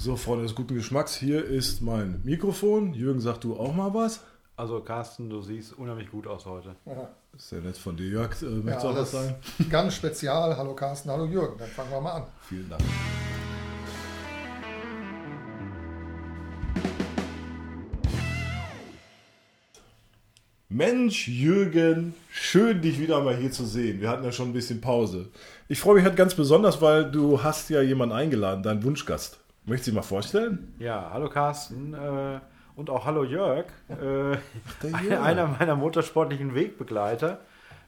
So, Freunde des guten Geschmacks, hier ist mein Mikrofon. Jürgen, sag du auch mal was? Also Carsten, du siehst unheimlich gut aus heute. Ja. Sehr nett von dir, Jörg. Äh, möchtest du auch was sagen? Ganz spezial. Hallo Carsten, hallo Jürgen. Dann fangen wir mal an. Vielen Dank. Mensch, Jürgen, schön dich wieder mal hier zu sehen. Wir hatten ja schon ein bisschen Pause. Ich freue mich halt ganz besonders, weil du hast ja jemanden eingeladen, deinen Wunschgast. Möchtest du dich mal vorstellen? Ja, hallo Carsten äh, und auch hallo Jörg. Äh, Ach, einer meiner motorsportlichen Wegbegleiter.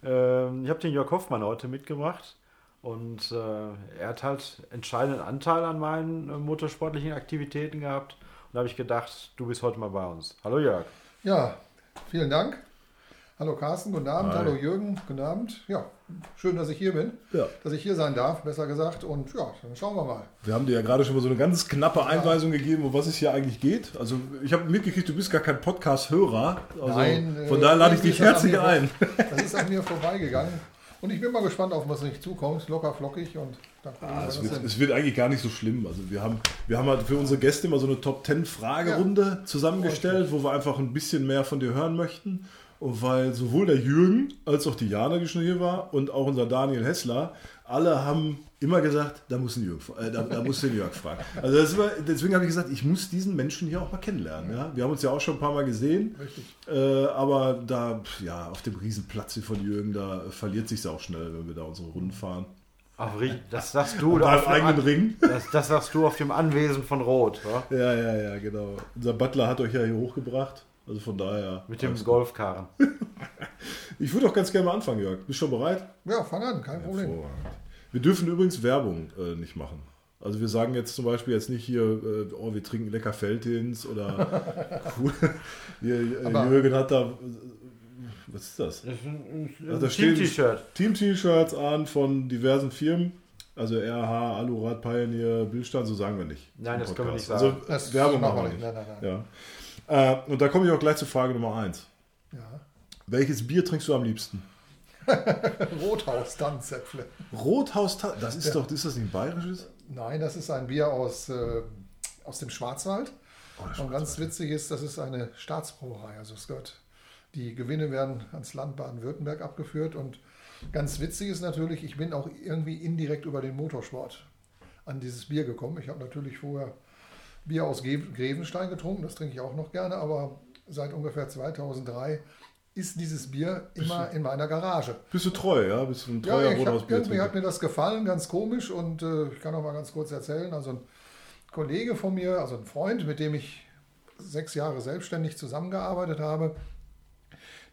Äh, ich habe den Jörg Hoffmann heute mitgebracht und äh, er hat halt entscheidenden Anteil an meinen äh, motorsportlichen Aktivitäten gehabt. Und da habe ich gedacht, du bist heute mal bei uns. Hallo Jörg. Ja, vielen Dank. Hallo Carsten, guten Abend. Hi. Hallo Jürgen, guten Abend. Ja, schön, dass ich hier bin. Ja. Dass ich hier sein darf, besser gesagt. Und ja, dann schauen wir mal. Wir haben dir ja gerade schon mal so eine ganz knappe Einweisung ja. gegeben, um was es hier eigentlich geht. Also ich habe mitgekriegt, du bist gar kein Podcast-Hörer. Also Nein. Von daher lade ich dich herzlich ein. Das ist an mir vorbeigegangen. Und ich bin mal gespannt, auf was nicht zukommt. Locker, flockig und dann ah, es, wird, es, wird, eigentlich gar nicht so schlimm. Also wir haben, wir haben halt für unsere Gäste immer so eine Top 10 Fragerunde ja. zusammengestellt, wo wir einfach ein bisschen mehr von dir hören möchten weil sowohl der Jürgen als auch die Jana, die schon hier war, und auch unser Daniel Hessler, alle haben immer gesagt, da muss, ein Jürg, äh, da, da muss den Jörg fragen. Also war, deswegen habe ich gesagt, ich muss diesen Menschen hier auch mal kennenlernen. Ja? Wir haben uns ja auch schon ein paar Mal gesehen, äh, aber da, ja, auf dem Riesenplatz hier von Jürgen, da verliert sich auch schnell, wenn wir da unsere Runden fahren. Ach, das sagst du. Auf eigenen An Ring. Das, das sagst du auf dem Anwesen von Rot. Wa? Ja, ja, ja, genau. Unser Butler hat euch ja hier hochgebracht. Also von daher. Mit dem Golfkarren. ich würde auch ganz gerne mal anfangen, Jörg. Bist du schon bereit? Ja, fang an, kein Problem. Wir dürfen übrigens Werbung äh, nicht machen. Also wir sagen jetzt zum Beispiel jetzt nicht hier, äh, oh, wir trinken lecker Feldins oder cool. äh, Jürgen hat da. Was ist das? das ist ein, ein also Team-T-Shirt. Team-T-Shirts an von diversen Firmen. Also RH, Alurad, Pioneer, Bildstand, so sagen wir nicht. Nein, das können wir nicht sagen. Also das Werbung machen wir nicht. Nein, nein, nein. Ja. Äh, und da komme ich auch gleich zur Frage Nummer eins. Ja. Welches Bier trinkst du am liebsten? Rothaus Tanzäpfle. Rothaus das ist ja. doch, ist das nicht ein bayerisches? Nein, das ist ein Bier aus, äh, aus dem Schwarzwald. Oh, Schwarzwald. Und ganz witzig ist, das ist eine Staatsbrauerei. Also es gehört, die Gewinne werden ans Land Baden-Württemberg abgeführt. Und ganz witzig ist natürlich, ich bin auch irgendwie indirekt über den Motorsport an dieses Bier gekommen. Ich habe natürlich vorher Bier aus Grevenstein getrunken, das trinke ich auch noch gerne, aber seit ungefähr 2003 ist dieses Bier immer du, in meiner Garage. Bist du treu, ja? Bist du ein treuer ja, Rothausbier? Irgendwie hat mir das gefallen, ganz komisch und äh, ich kann auch mal ganz kurz erzählen. Also ein Kollege von mir, also ein Freund, mit dem ich sechs Jahre selbstständig zusammengearbeitet habe,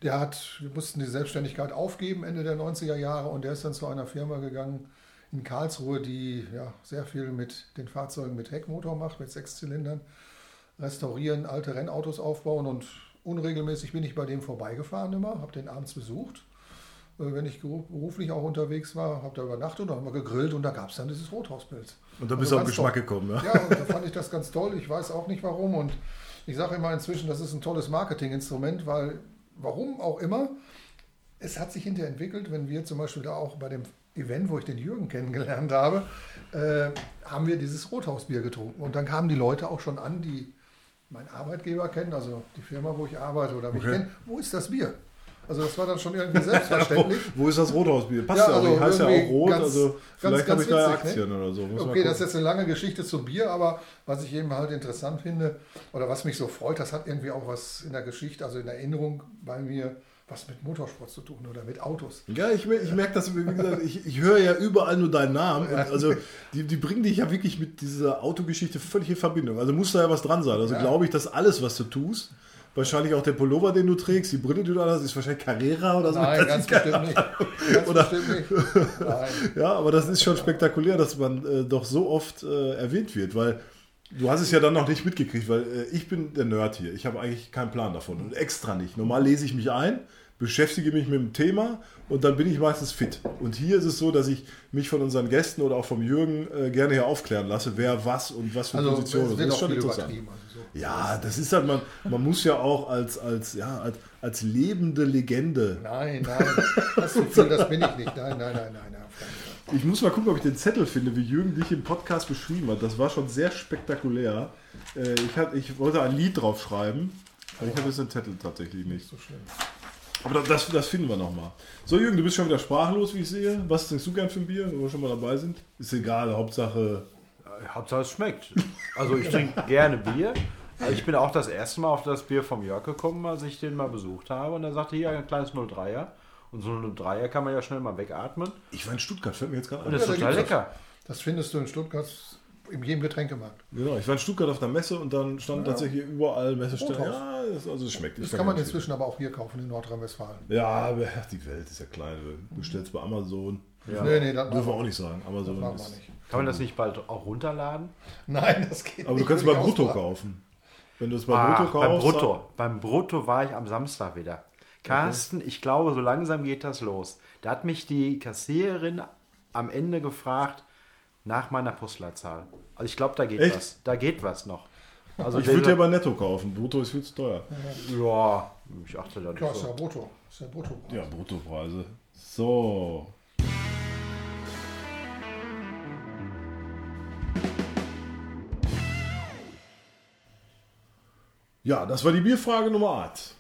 der hat, wir mussten die Selbstständigkeit aufgeben Ende der 90er Jahre und der ist dann zu einer Firma gegangen, in Karlsruhe, die ja, sehr viel mit den Fahrzeugen mit Heckmotor macht, mit sechs Zylindern, restaurieren, alte Rennautos aufbauen und unregelmäßig bin ich bei dem vorbeigefahren immer, habe den abends besucht. Äh, wenn ich beruflich auch unterwegs war, habe da übernachtet und haben wir gegrillt und da gab es dann dieses Rothauspilz. Und da bist also du auf Geschmack toll. gekommen, ja? Ja, und da fand ich das ganz toll. Ich weiß auch nicht warum und ich sage immer inzwischen, das ist ein tolles Marketinginstrument, weil warum auch immer, es hat sich hinterher entwickelt, wenn wir zum Beispiel da auch bei dem Event, wo ich den Jürgen kennengelernt habe, äh, haben wir dieses Rothausbier getrunken. Und dann kamen die Leute auch schon an, die meinen Arbeitgeber kennen, also die Firma, wo ich arbeite oder mich okay. kennen. Wo ist das Bier? Also das war dann schon irgendwie selbstverständlich. wo, wo, ist das Rothausbier? Passt ja, also ja heißt ja auch rot, ganz, also vielleicht habe ich da Aktien ne? oder so. Muss okay, das ist jetzt eine lange Geschichte zum Bier, aber was ich eben halt interessant finde oder was mich so freut, das hat irgendwie auch was in der Geschichte, also in Erinnerung bei mir was mit Motorsport zu tun oder mit Autos. Ja, ich, ich merke das, wie gesagt, ich, ich höre ja überall nur deinen Namen. also die, die bringen dich ja wirklich mit dieser Autogeschichte völlig in Verbindung. Also muss da ja was dran sein. Also ja. glaube ich, dass alles, was du tust, wahrscheinlich auch der Pullover, den du trägst, die Brille, die du hast, ist wahrscheinlich Carrera oder so. Nein, ganz bestimmt nicht. Ganz oder, bestimmt nicht. Nein. Ja, aber das ist schon spektakulär, dass man äh, doch so oft äh, erwähnt wird, weil Du hast es ja dann noch nicht mitgekriegt, weil äh, ich bin der Nerd hier. Ich habe eigentlich keinen Plan davon und extra nicht. Normal lese ich mich ein, beschäftige mich mit dem Thema und dann bin ich meistens fit. Und hier ist es so, dass ich mich von unseren Gästen oder auch vom Jürgen äh, gerne hier aufklären lasse, wer was und was für also, Positionen. Das ist schon interessant. Also so. Ja, das ist halt, man, man muss ja auch als, als, ja, als, als lebende Legende. Nein, nein, das, das bin ich nicht. Nein, nein, nein, nein. nein Ich muss mal gucken, ob ich den Zettel finde, wie Jürgen dich im Podcast beschrieben hat. Das war schon sehr spektakulär. Äh, ich, hat, ich wollte ein Lied drauf schreiben, aber ich habe jetzt den Zettel tatsächlich nicht. So schlimm. Aber das, das finden wir nochmal. So, Jürgen, du bist schon wieder sprachlos, wie ich sehe. Was trinkst du gern für ein Bier, wo wir schon mal dabei sind? Ist egal, Hauptsache. Hauptsache es schmeckt. Also ich trinke gerne Bier. Also ich bin auch das erste Mal auf das Bier vom Jörg gekommen, als ich den mal besucht habe. Und er sagte, hier ein kleines 03er. Und so ein 03er kann man ja schnell mal wegatmen. Ich war in Stuttgart, fällt mir jetzt gerade Und ein. das ist total lecker. Das findest du in Stuttgart in jedem Getränkemarkt. Genau, ich war in Stuttgart auf der Messe und dann stand tatsächlich überall Messestellen. Rothaus. Ja, das, also es schmeckt. Das Ich kann man inzwischen aber auch hier kaufen in Nordrhein-Westfalen. Ja, aber die Welt ist ja klein. Du bestellst bei Amazon. Ja. Nee, nee, das Dürfen wir auch nicht sagen. Amazon machen ist, nicht. Kann man das nicht bald auch runterladen? Nein, das geht Aber nicht. du kannst Würde bei ich Brutto kaufen. Wenn du es bei Ah, Brutto beim kaufst. Brutto. Beim Brutto war ich am Samstag wieder. Carsten, ich glaube, so langsam geht das los. Da hat mich die Kassiererin am Ende gefragt nach meiner Postleitzahl. Also ich glaube, da geht Echt? was. Da geht was noch. Also Ich würde ja bei Netto kaufen. Brutto ist viel zu teuer. ja, ich achte da nicht Ja, ist ja so. Brutto. Ist ja Brutto. Ja, Bruttopreise. So. Ja, das war die Bierfrage Nummer 8.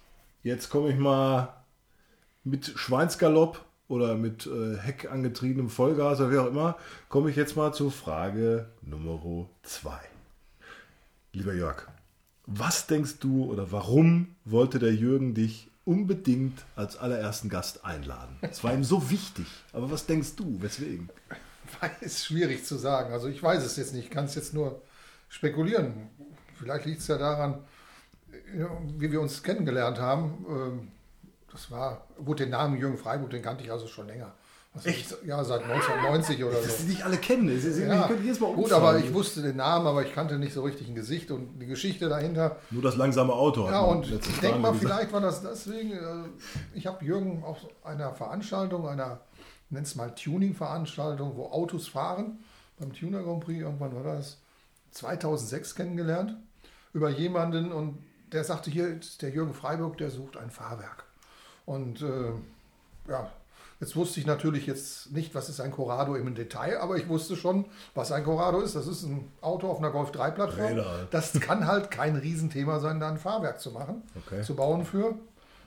Jetzt komme ich mal mit Schweinsgalopp oder mit äh, Heck angetriebenem Vollgas oder wie auch immer, komme ich jetzt mal zur Frage Nummer 2. Lieber Jörg, was denkst du oder warum wollte der Jürgen dich unbedingt als allerersten Gast einladen? Es war ihm so wichtig. Aber was denkst du? Weswegen? Ist schwierig zu sagen. Also ich weiß es jetzt nicht. Ich kann es jetzt nur spekulieren. Vielleicht liegt es ja daran, wie wir uns kennengelernt haben. Ähm, Das war, gut, den Namen Jürgen Freiburg, den kannte ich also schon länger. Was Echt? Ich, ja, seit 1990 oder Dass so. sie nicht alle kennen. Sie, sie, Ja, ich könnte jedes Mal gut, aber ich wusste den Namen, aber ich kannte nicht so richtig ein Gesicht und die Geschichte dahinter. Nur das langsame Auto. Ja, und ich denke Mal gesagt. vielleicht war das deswegen, äh, ich habe Jürgen auf einer Veranstaltung, einer, nenn es mal Tuning-Veranstaltung, wo Autos fahren, beim Tuner Grand Prix, irgendwann war das, 2006 kennengelernt, über jemanden und der sagte, hier der Jürgen Freiburg, der sucht ein Fahrwerk. Und äh, ja, jetzt wusste ich natürlich jetzt nicht, was ist ein Corrado im Detail, aber ich wusste schon, was ein Corrado ist. Das ist ein Auto auf einer Golf 3 Plattform. Halt. Das kann halt kein Riesenthema sein, da ein Fahrwerk zu machen, Okay. zu bauen für.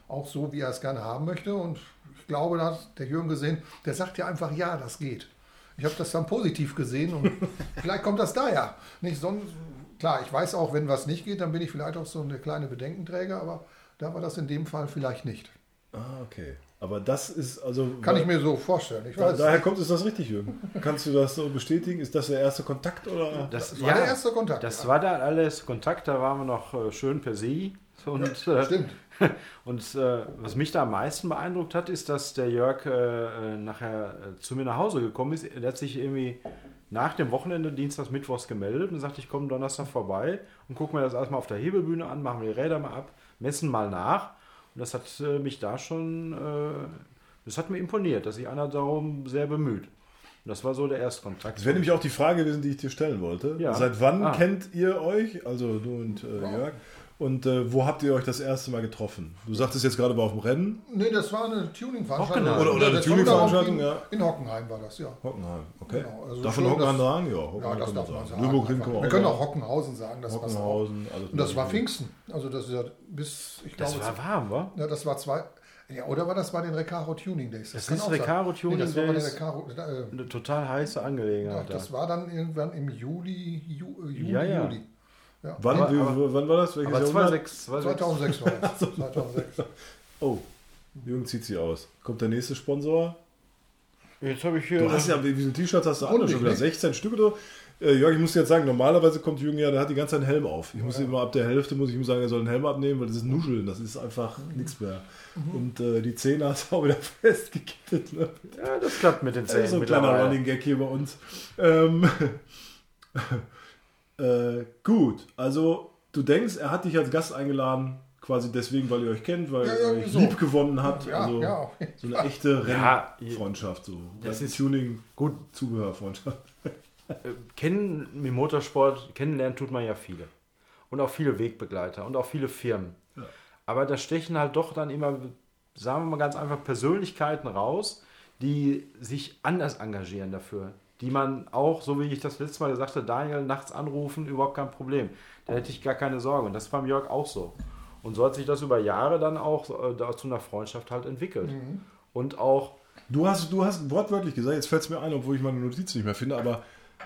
Auch so, wie er es gerne haben möchte. Und ich glaube, da hat der Jürgen gesehen, der sagt ja einfach, ja, das geht. Ich habe das dann positiv gesehen und vielleicht kommt das daher. Nicht sonst, klar, ich weiß auch, wenn was nicht geht, dann bin ich vielleicht auch so eine kleine Bedenkenträger, aber da war das in dem Fall vielleicht nicht. Ah, okay. Aber das ist also. Kann ich mir so vorstellen. Ich weiß, daher kommt, ist das richtig, Jürgen? Kannst du das so bestätigen? Ist das der erste Kontakt oder? Das, das war der erste Kontakt. Das ja. war dann alles Kontakt, da waren wir noch äh, schön per se. Und, äh, Stimmt. und äh, was mich da am meisten beeindruckt hat, ist, dass der Jörg äh, äh, nachher zu mir nach Hause gekommen ist. Er hat sich irgendwie nach dem Wochenende, Dienstags, Mittwochs gemeldet und sagte, ich komme Donnerstag vorbei und gucke mir das erstmal auf der Hebelbühne an, machen wir die Räder mal ab, messen mal nach. Und das hat äh, mich da schon, äh, das hat mir imponiert, dass sich einer darum sehr bemüht. Und das war so der Erstkontakt. Das wäre nämlich auch die Frage gewesen, die ich dir stellen wollte. Ja. Seit wann Ah. kennt ihr euch, also du und äh, Jörg? Und äh, wo habt ihr euch das erste Mal getroffen? Du sagtest jetzt gerade war auf dem Rennen. Nee, das war eine Tuning-Veranstaltung. Oder- oder eine Das Tuning-Veranstaltung, in, ja. In Hockenheim war das, ja. Hockenheim, okay. Genau, also Davon schön, Hockenheim dass- sagen? Ja, Ja, Hockenheim das kann darf man man sagen. Man Wir auch können sagen. auch Hockenhausen sagen. Das. Hockenhausen, alles Und das war. Pfingsten. Also das ist ja bis, ich glaube, Das war warm, wa? ja, das war zwei. Ja, oder war das bei den Recaro Tuning Days? Das kann ist. Recaro Tuning nee, das war bei Days. Recaro, äh, Eine total heiße Angelegenheit. ja, das da. war dann irgendwann im Juli, Ju, äh, Juli, Ja, ja. Juli. Ja. Wann, Aber- wie, aber- wann war das? Welches Aber Jahrhundert? 2006, 2006. 2006 war das. 2006. Oh, Jürgen zieht sie aus. Kommt der nächste Sponsor? Jetzt habe ich hier. Du hast ja, wie viele T-Shirts hast du an? Ordentlich, Schon wieder ne? 16 Stück oder? Äh, Jörg, ich muss jetzt sagen, normalerweise kommt Jürgen ja, der hat die ganze Zeit einen Helm auf. Ich muss immer ab der Hälfte muss ich ihm sagen, er soll einen Helm abnehmen, weil das ist Nuscheln, das ist einfach nichts mehr. Und äh, die Zähne hast du auch wieder festgekittet. Ne? ja, das klappt mit den Das Zähnen. ist so ein kleiner. Running Gag hier bei uns. Ähm, äh, gut, also du denkst, er hat dich als Gast eingeladen, quasi deswegen, weil ihr euch kennt, weil Ja, ihr euch so. lieb gewonnen habt. Ja, also ja. so eine echte Rennfreundschaft. So. das ist Tuning, Gut, Zubehörfreundschaft. äh, kennen im Motorsport, kennenlernen tut man ja viele. Und auch viele Wegbegleiter und auch viele Firmen. Aber da stechen halt doch dann immer, sagen wir mal ganz einfach, Persönlichkeiten raus, die sich anders engagieren dafür. Die man auch, so wie ich das letzte Mal gesagt habe, Daniel nachts anrufen, überhaupt kein Problem. Da hätte ich gar keine Sorge. Und das ist beim Jörg auch so. Und so hat sich das über Jahre dann auch äh, zu einer Freundschaft halt entwickelt. Mhm. Und auch. Du hast, du hast wortwörtlich gesagt, jetzt fällt es mir ein, obwohl ich meine Notiz nicht mehr finde, aber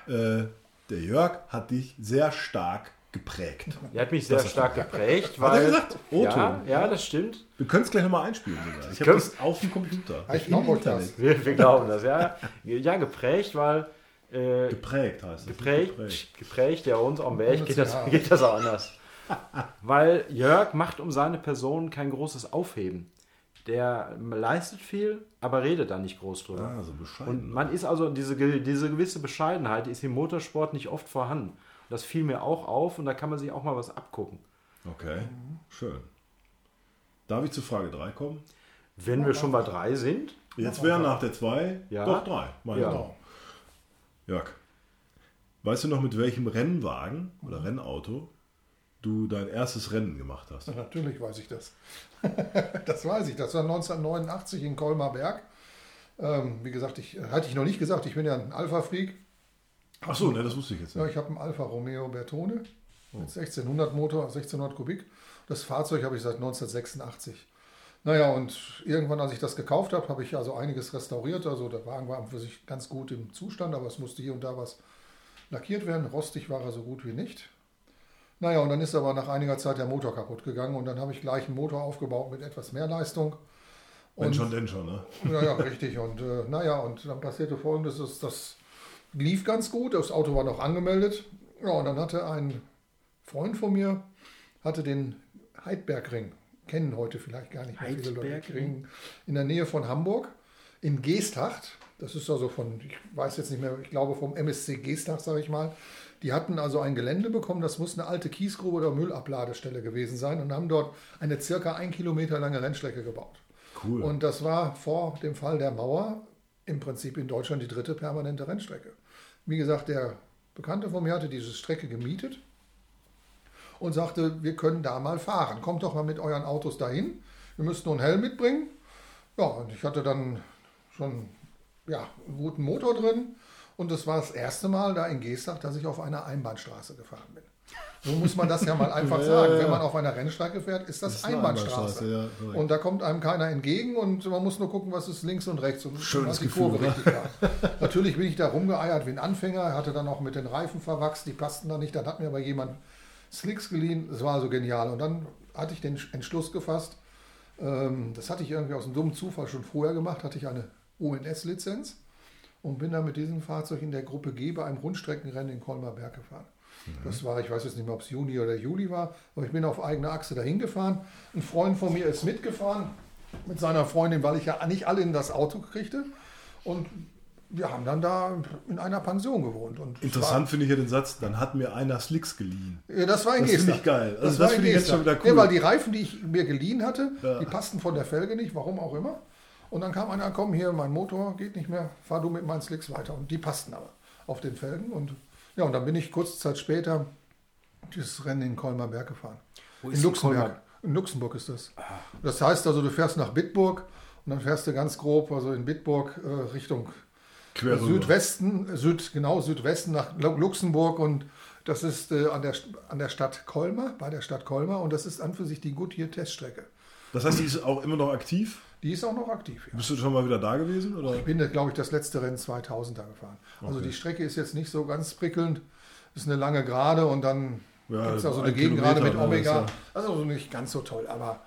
äh, der Jörg hat dich sehr stark geprägt. Er hat mich sehr das stark geprägt, weil. Hat er gesagt? Otto. Ja, ja, das stimmt. Wir können es gleich nochmal einspielen. Sogar. Ich habe das auf dem Computer. Ich glaube das. Wir, wir, glauben das, ja. Ja, geprägt, weil. Äh, geprägt heißt es. Geprägt, geprägt, geprägt, ja, uns am Berg geht das, geht das auch anders. weil Jörg macht um seine Person kein großes Aufheben. Der leistet viel, aber redet da nicht groß drüber. Ah, so Und man ist also, diese, diese gewisse Bescheidenheit ist im Motorsport nicht oft vorhanden. Das fiel mir auch auf und da kann man sich auch mal was abgucken. Okay, schön. Darf ich zu Frage 3 kommen? Wenn wir schon bei 3 sind. Jetzt wäre nach der 2 ja. doch 3. Ja. Jörg, weißt du noch, mit welchem Rennwagen oder Rennauto du dein erstes Rennen gemacht hast? Ja, natürlich weiß ich das. das weiß ich. Das war 1989 in Colmar Berg. Ähm, wie gesagt, ich hatte ich noch nicht gesagt, ich bin ja ein Alpha-Freak. Ach so, ne, das wusste ich jetzt nicht. Ja, ich habe einen Alfa Romeo Bertone oh. mit 1600 Motor, 1600 Kubik. Das Fahrzeug habe ich seit 1986. Naja, und irgendwann, als ich das gekauft habe, habe ich also einiges restauriert. Also der Wagen war für sich ganz gut im Zustand, aber es musste hier und da was lackiert werden. Rostig war er so gut wie nicht. Naja, und dann ist aber nach einiger Zeit der Motor kaputt gegangen und dann habe ich gleich einen Motor aufgebaut mit etwas mehr Leistung. Wenn schon, denn schon, ne? Ja, ja, richtig. Und äh, naja, und dann passierte folgendes: ist, Das lief ganz gut, das Auto war noch angemeldet. Ja, und dann hatte ein Freund von mir, hatte den Heidbergring, kennen heute vielleicht gar nicht mehr viele Leute, Ring, in der Nähe von Hamburg, in Geesthacht. Das ist also von, ich weiß jetzt nicht mehr, ich glaube vom MSC Geesthacht, sage ich mal. Die hatten also ein Gelände bekommen, das muss eine alte Kiesgrube oder Müllabladestelle gewesen sein und haben dort eine circa ein Kilometer lange Rennstrecke gebaut. Cool. Und das war vor dem Fall der Mauer im Prinzip in Deutschland die dritte permanente Rennstrecke. Wie gesagt, der Bekannte von mir hatte diese Strecke gemietet und sagte, wir können da mal fahren. Kommt doch mal mit euren Autos dahin. Wir müssten nur einen Helm mitbringen. Ja, und ich hatte dann schon ja, einen guten Motor drin. Und das war das erste Mal da in Geestach, dass ich auf einer Einbahnstraße gefahren bin. So muss man das ja mal einfach sagen. Wenn man auf einer Rennstrecke fährt, ist das, das ist Einbahnstraße. Einbahnstraße ja, und da kommt einem keiner entgegen und man muss nur gucken, was ist links und rechts und Schönes die Kurve richtig war. Natürlich bin ich da rumgeeiert wie ein Anfänger, hatte dann auch mit den Reifen verwachst, die passten da nicht. Dann hat mir aber jemand Slicks geliehen, das war so genial. Und dann hatte ich den Entschluss gefasst, ähm, das hatte ich irgendwie aus einem dummen Zufall schon vorher gemacht, hatte ich eine ONS-Lizenz und bin dann mit diesem Fahrzeug in der Gruppe G bei einem Rundstreckenrennen in Kolmar Berg gefahren. Das war, ich weiß jetzt nicht mehr, ob es Juni oder Juli war, aber ich bin auf eigener Achse dahin gefahren. Ein Freund von mir ist mitgefahren mit seiner Freundin, weil ich ja nicht alle in das Auto kriegte. Und wir haben dann da in einer Pension gewohnt. Und Interessant finde ich ja den Satz, dann hat mir einer Slicks geliehen. Ja, das war ein Das finde ich geil. Also das, das finde ich jetzt schon wieder cool. Ja, weil die Reifen, die ich mir geliehen hatte, ja. die passten von der Felge nicht, warum auch immer. Und dann kam einer, komm hier, mein Motor geht nicht mehr, fahr du mit meinen Slicks weiter. Und die passten aber auf den Felgen. Und ja, und dann bin ich kurze Zeit später dieses Rennen in Colmar Berg gefahren. Wo in Luxemburg. In Luxemburg ist das. Ah. Das heißt also, du fährst nach Bitburg und dann fährst du ganz grob, also in Bitburg äh, Richtung Quer Südwesten, Süd, genau Südwesten nach Luxemburg und das ist äh, an, der, an der Stadt Colmar, bei der Stadt Colmar und das ist an für sich die Goodyear-Teststrecke. Das heißt, die ist auch immer noch aktiv? Die ist auch noch aktiv. Ja. Bist du schon mal wieder da gewesen? Oder? Ich bin, glaube ich, das letzte Rennen 2000 da gefahren. Also okay. die Strecke ist jetzt nicht so ganz prickelnd. Ist eine lange Gerade und dann ja, gibt es also eine Gegengrade mit Omega. Ja. Also nicht ganz so toll. Aber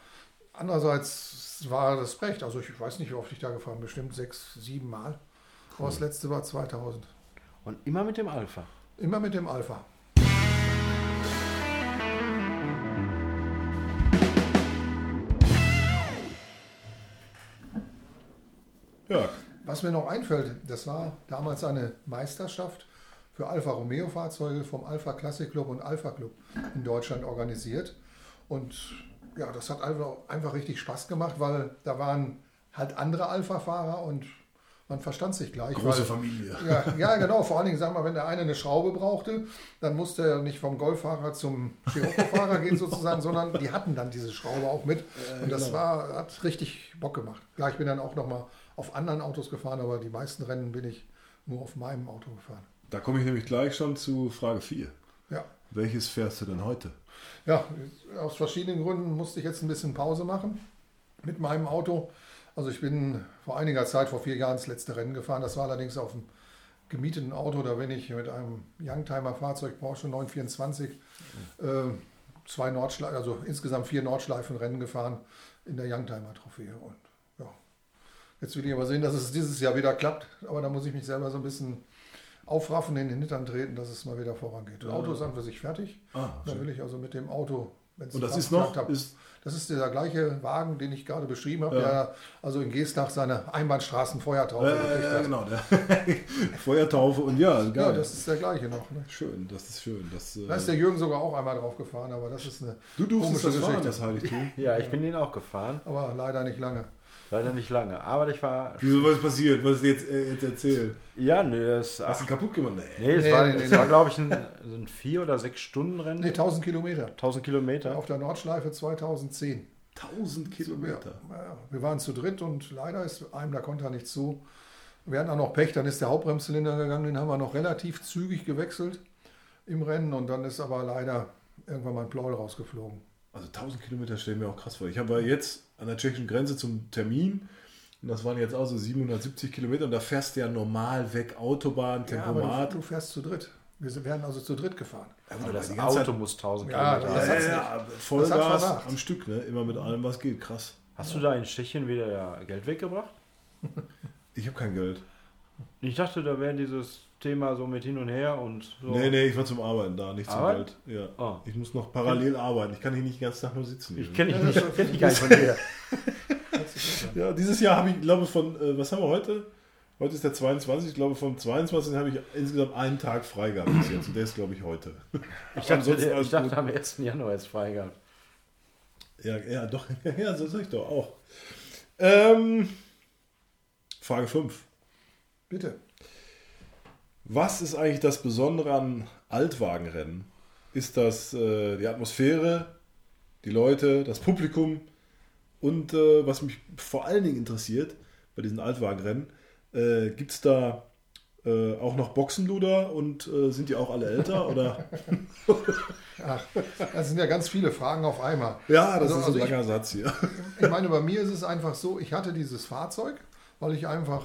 andererseits war das recht. Also ich weiß nicht, wie oft ich da gefahren bin. Bestimmt sechs, sieben Mal. Cool. das letzte war 2000. Und immer mit dem Alpha? Immer mit dem Alpha. Ja. Was mir noch einfällt, das war damals eine Meisterschaft für Alfa Romeo Fahrzeuge vom Alpha Classic Club und Alpha Club in Deutschland organisiert. Und ja, das hat einfach, einfach richtig Spaß gemacht, weil da waren halt andere Alpha-Fahrer und man verstand sich gleich. Große weil, Familie. Ja, ja, genau. Vor allen Dingen, sag mal, wenn der eine eine Schraube brauchte, dann musste er nicht vom Golffahrer zum Scirocco-Fahrer gehen sozusagen, sondern die hatten dann diese Schraube auch mit. Und das genau. war, hat richtig Bock gemacht. Klar, ich bin dann auch nochmal auf anderen Autos gefahren, aber die meisten Rennen bin ich nur auf meinem Auto gefahren. Da komme ich nämlich gleich schon zu Frage 4. Ja. Welches fährst du denn heute? Ja, aus verschiedenen Gründen musste ich jetzt ein bisschen Pause machen mit meinem Auto. Also ich bin vor einiger Zeit, vor vier Jahren, das letzte Rennen gefahren. Das war allerdings auf einem gemieteten Auto. Da bin ich mit einem Youngtimer-Fahrzeug Porsche 924 äh, zwei Nordschleifen, also insgesamt vier Nordschleifenrennen gefahren in der Youngtimer-Trophäe. Und jetzt will ich aber sehen, dass es dieses Jahr wieder klappt. Aber da muss ich mich selber so ein bisschen aufraffen, in den Hintern treten, dass es mal wieder vorangeht. Das Auto ist an für sich fertig. Ah, da will ich also mit dem Auto, wenn es Und das ist noch, hab, ist das ist der gleiche Wagen, den ich gerade beschrieben habe, ja. der also in Geestach seine Einbahnstraßenfeuertaufe äh, gekriegt hat. Ja, genau, der Feuertaufe und ja, geil. Ja, das ist der gleiche noch. Ne? Schön, das ist schön. Das, da ist der Jürgen sogar auch einmal drauf gefahren, aber das ist eine du komische das Geschichte. Fahren, das Heiligtum. Ja, ich bin den auch gefahren. Aber leider nicht lange. Leider nicht lange, aber ich war. Wieso was ist passiert? Was ist jetzt, äh, jetzt erzählt? Ja, nee, das. Hast du kaputt gemacht? Nee, nee es nee, war, nee, nee, war glaube ich, ein, ein vier oder sechs Stunden Rennen. Nee, 1000 Kilometer. 1000 Kilometer. Auf der Nordschleife 2010. 1000 Kilometer. Ja, wir waren zu dritt und leider ist einem der Konter nicht zu. Wir hatten auch noch Pech, dann ist der Hauptbremszylinder gegangen, den haben wir noch relativ zügig gewechselt im Rennen und dann ist aber leider irgendwann mal ein Plaul rausgeflogen. Also 1000 Kilometer stellen mir auch krass vor. Ich habe jetzt an der tschechischen Grenze zum Termin und das waren jetzt auch so 770 Kilometer und da fährst du ja normal weg, Autobahn, Tempomat. Ja, du, du, fährst zu dritt. Wir werden also zu dritt gefahren. Ja, aber das Auto Zeit, muss 1000 ja, Kilometer. Das ja, ja, Vollgas am Stück, ne? immer mit allem, was geht. Krass. Hast du da in Tschechien wieder Geld weggebracht? Ich habe kein Geld. Ich dachte, da wäre dieses Thema so mit hin und her und so. Nee, nee, ich war zum Arbeiten da, nicht zum Arbeit? Geld. Ja. Oh. Ich muss noch parallel arbeiten. Ich kann hier nicht den ganzen Tag nur sitzen. Ich kenne dich nicht, kenn ich gar nicht von dir. ja, dieses Jahr habe ich, glaube ich, von, äh, was haben wir heute? Heute ist der 22. Ich glaube, vom 22. habe ich insgesamt einen Tag frei gehabt bis jetzt. Und der ist, glaube ich, heute. Ich dachte, der, ich dachte am 1. Januar ist frei gehabt. Ja, ja, doch. Ja, so sag ich doch auch. Ähm, Frage 5. Bitte. Was ist eigentlich das Besondere an Altwagenrennen? Ist das äh, die Atmosphäre, die Leute, das Publikum und äh, was mich vor allen Dingen interessiert bei diesen Altwagenrennen, äh, Gibt es da äh, auch noch Boxenluder und äh, sind die auch alle älter? oder? Ach, das sind ja ganz viele Fragen auf einmal. Ja, das also, ist ein also langer ich, Satz hier. Ich meine, bei mir ist es einfach so, ich hatte dieses Fahrzeug, weil ich einfach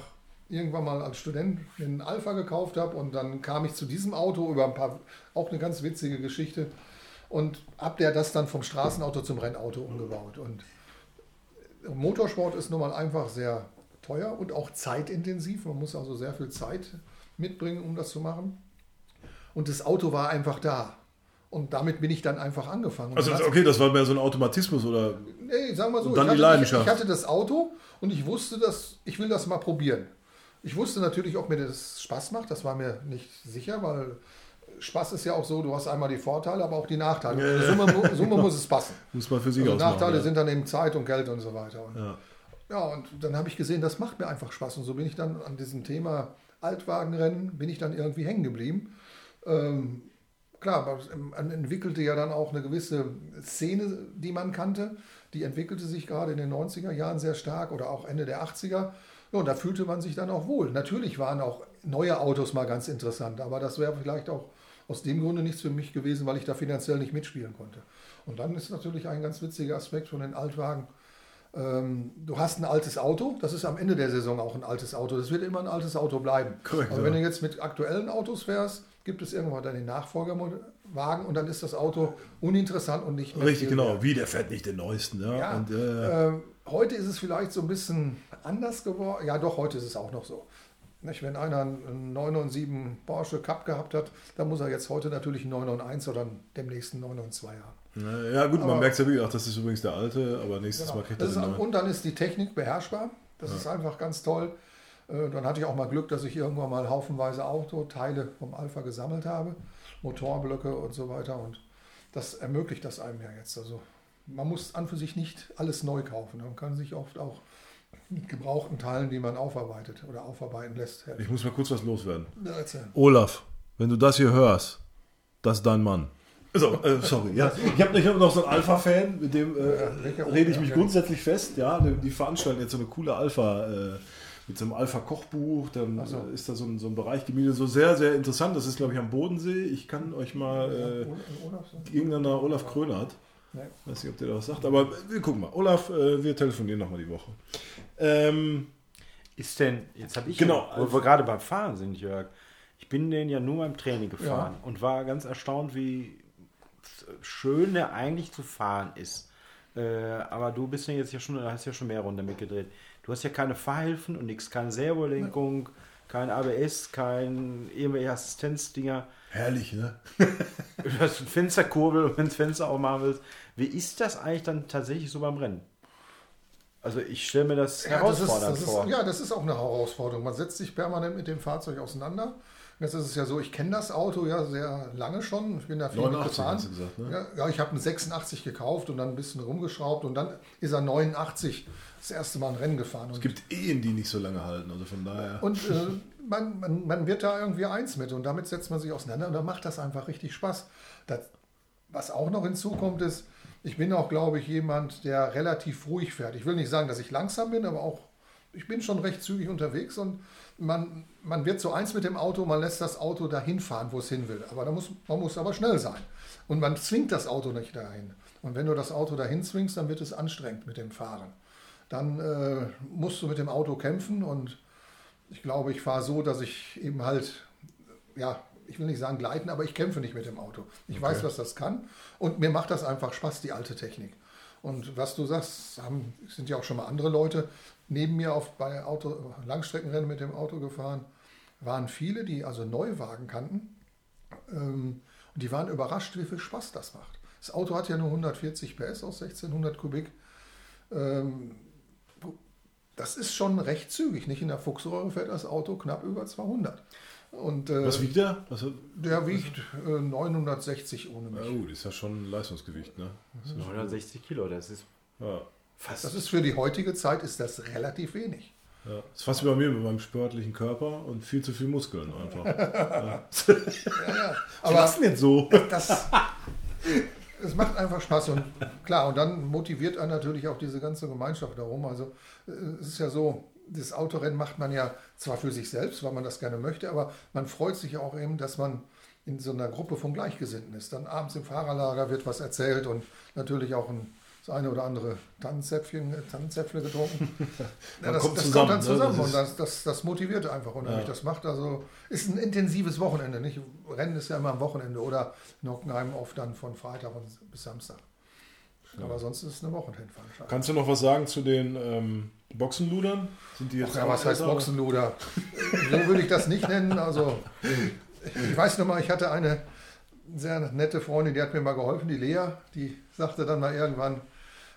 irgendwann mal als Student den Alpha gekauft habe und dann kam ich zu diesem Auto über ein paar, auch eine ganz witzige Geschichte und habe der das dann vom Straßenauto zum Rennauto umgebaut. Und Motorsport ist nun mal einfach sehr teuer und auch zeitintensiv. Man muss also sehr viel Zeit mitbringen, um das zu machen. Und das Auto war einfach da. Und damit bin ich dann einfach angefangen. Also, okay, das war mehr so ein Automatismus oder? Nee, sagen wir so. Und dann die Leidenschaft. Ich, ich, hatte das Auto und ich wusste, dass ich will das mal probieren. Ich wusste natürlich, ob mir das Spaß macht. Das war mir nicht sicher, weil Spaß ist ja auch so, du hast einmal die Vorteile, aber auch die Nachteile. Ja, Summe, Summe muss es passen. Muss man für sich also Nachteile ja. sind dann eben Zeit und Geld und so weiter. Und ja. Ja, und dann habe ich gesehen, das macht mir einfach Spaß. Und so bin ich dann an diesem Thema Altwagenrennen, bin ich dann irgendwie hängen geblieben. Ähm, klar, man entwickelte ja dann auch eine gewisse Szene, die man kannte. Die entwickelte sich gerade in den 90er Jahren sehr stark oder auch Ende der 80er. Ja, und da fühlte man sich dann auch wohl. Natürlich waren auch neue Autos mal ganz interessant, aber das wäre vielleicht auch aus dem Grunde nichts für mich gewesen, weil ich da finanziell nicht mitspielen konnte. Und dann ist natürlich ein ganz witziger Aspekt von den Altwagen, ähm, du hast ein altes Auto, das ist am Ende der Saison auch ein altes Auto. Das wird immer ein altes Auto bleiben. Korrekt, Aber wenn du jetzt mit aktuellen Autos fährst, gibt es irgendwann dann den Nachfolgerwagen und dann ist das Auto uninteressant und nicht mehr. Richtig, genau. Mehr. Wie, der fährt nicht den neuesten. Ja? ja und, äh, äh, heute ist es vielleicht so ein bisschen anders geworden. Ja, doch, heute ist es auch noch so. Nicht? Wenn einer einen 997 Porsche Cup gehabt hat, dann muss er jetzt heute natürlich einen 991 oder demnächst einen 992 haben. Ja, gut, aber, man merkt ja wirklich, ach, das ist übrigens der alte, aber nächstes genau. Mal kriegt er den neuen. Und dann ist die Technik beherrschbar. Das ja. ist einfach ganz toll. Äh, dann hatte ich auch mal Glück, dass ich irgendwann mal haufenweise Autoteile vom Alpha gesammelt habe, Motorblöcke und so weiter. Und das ermöglicht das einem ja jetzt. Also man muss an für sich nicht alles neu kaufen. Man kann sich oft auch mit gebrauchten Teilen, die man aufarbeitet oder aufarbeiten lässt. Ich muss mal kurz was loswerden. Ja. Olaf, wenn du das hier hörst, das ist dein Mann. So, äh, sorry, ja. Ich habe hab noch so einen Alpha-Fan, mit dem äh, rede ich mich okay. grundsätzlich fest. Ja, die, veranstalten jetzt so eine coole Alpha, äh, mit so einem Alpha-Kochbuch. Dann so. äh, ist da so ein, so ein Bereich gemietet. So sehr, sehr interessant. Das ist, glaube ich, am Bodensee. Ich kann euch mal äh, Olaf, so? irgendeiner Olaf Krönert. Nee. Weiß nicht, ob der da was sagt, aber wir gucken mal. Olaf, äh, wir telefonieren nochmal die Woche. Ähm, Ist denn, jetzt habe ich, Genau, ja, wo wir gerade beim Fahren sind, Jörg, ich bin den ja nur beim Training gefahren Ja. und war ganz erstaunt, wie schön der eigentlich zu fahren ist. Äh, aber du bist ja jetzt ja schon, hast ja schon mehr Runden mitgedreht. Du hast ja keine Fahrhilfen und nichts, keine Servolenkung, kein ABS, kein irgendwelche Assistenzdinger. herrlich, ne? Du hast eine Fensterkurbel und wenn du das Fenster auch machen willst. Wie ist das eigentlich dann tatsächlich so beim Rennen? Also ich stelle mir das Ja, das ist, herausfordernd das vor. ist, ja, das ist auch eine Herausforderung. Man setzt sich permanent mit dem Fahrzeug auseinander. Jetzt ist es ja so, ich kenne das Auto ja sehr lange schon. Ich bin da viel 89 mitgefahren. hast du gesagt, ne? Ja, ja, ich habe einen 86 gekauft und dann ein bisschen rumgeschraubt und dann ist er 89 das erste Mal ein Rennen gefahren. Und Es gibt Ehen, die nicht so lange halten, also von daher. Und äh, man, man, man wird da irgendwie eins mit und damit setzt man sich auseinander und dann macht das einfach richtig Spaß. Das, was auch noch hinzukommt ist, ich bin auch, glaube ich, jemand, der relativ ruhig fährt. Ich will nicht sagen, dass ich langsam bin, aber auch, ich bin schon recht zügig unterwegs und man, man wird so eins mit dem Auto, man lässt das Auto dahin fahren, wo es hin will. Aber da muss, man muss aber schnell sein. Und man zwingt das Auto nicht dahin. Und wenn du das Auto dahin zwingst, dann wird es anstrengend mit dem Fahren. Dann äh, musst du mit dem Auto kämpfen und ich glaube, ich fahre so, dass ich eben halt, ja, ich will nicht sagen gleiten, aber ich kämpfe nicht mit dem Auto. Ich weiß, was das kann und mir macht das einfach Spaß, die alte Technik. Und was du sagst, haben, sind ja auch schon mal andere Leute neben mir auf, bei Auto, Langstreckenrennen mit dem Auto gefahren. Waren viele, die also Neuwagen kannten. Ähm, und die waren überrascht, wie viel Spaß das macht. Das Auto hat ja nur 140 PS aus 1600 Kubik. Ähm, das ist schon recht zügig. Nicht in der Fuchsröhre fährt das Auto knapp über 200. Und äh, Was wiegt der? Was, der wiegt äh, 960 ohne mich. ja, gut, ist ja schon ein Leistungsgewicht, ne? Das ist, 960 Kilo, das ist ja. fast. Das ist für die heutige Zeit ist das relativ wenig. Ja. Das ist fast wie bei mir mit meinem sportlichen Körper und viel zu viel Muskeln einfach. Ja, ja. Aber Aber was denn jetzt so? das, es macht einfach Spaß und klar, und dann motiviert einen natürlich auch diese ganze Gemeinschaft darum. Also äh, es ist ja so, das Autorennen macht man ja zwar für sich selbst, weil man das gerne möchte, aber man freut sich auch eben, dass man in so einer Gruppe von Gleichgesinnten ist. Dann abends im Fahrerlager wird was erzählt und natürlich auch ein, das eine oder andere Tannenzäpfchen, Tannenzäpfle getrunken. Ja, das kommt das zusammen, kommt dann ne? zusammen Das und das, das, das motiviert einfach unheimlich. Das macht also, ist ein intensives Wochenende. Nicht? Rennen ist ja immer am Wochenende oder in Hockenheim oft dann von Freitag bis Samstag. Aber sonst ist es eine Wochenendveranstaltung. Kannst du noch was sagen zu den ähm, Boxenludern? Sind die jetzt Ja, was heißt? Boxenluder? So würde ich das nicht nennen. Also, ich weiß noch mal, ich hatte eine sehr nette Freundin, die hat mir mal geholfen, die Lea, die sagte dann mal irgendwann,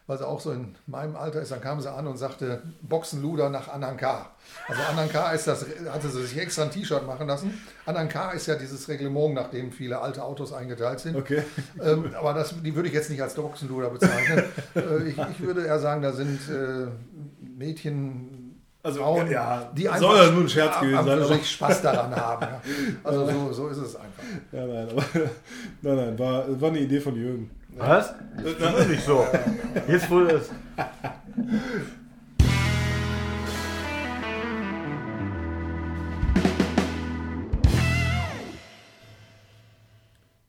weil sie auch so in meinem Alter ist, dann kam sie an und sagte Boxenluder nach Ananka. Also Ananka ist das, hatte sie sich extra ein T-Shirt machen lassen. Ananka ist ja dieses Reglement, nach dem viele alte Autos eingeteilt sind. Okay. Ähm, aber das, die würde ich jetzt nicht als Boxenluder bezeichnen. äh, ich, ich würde eher sagen, da sind äh, Mädchen, Also, Frauen, ja, die soll einfach ja nur ein Scherz gewesen sein, aber- Spaß daran haben. Ja. Also so, so ist es einfach. Ja, nein, aber, nein, nein, war, war eine Idee von Jürgen. Was? Das ist nicht so. Jetzt wohl es.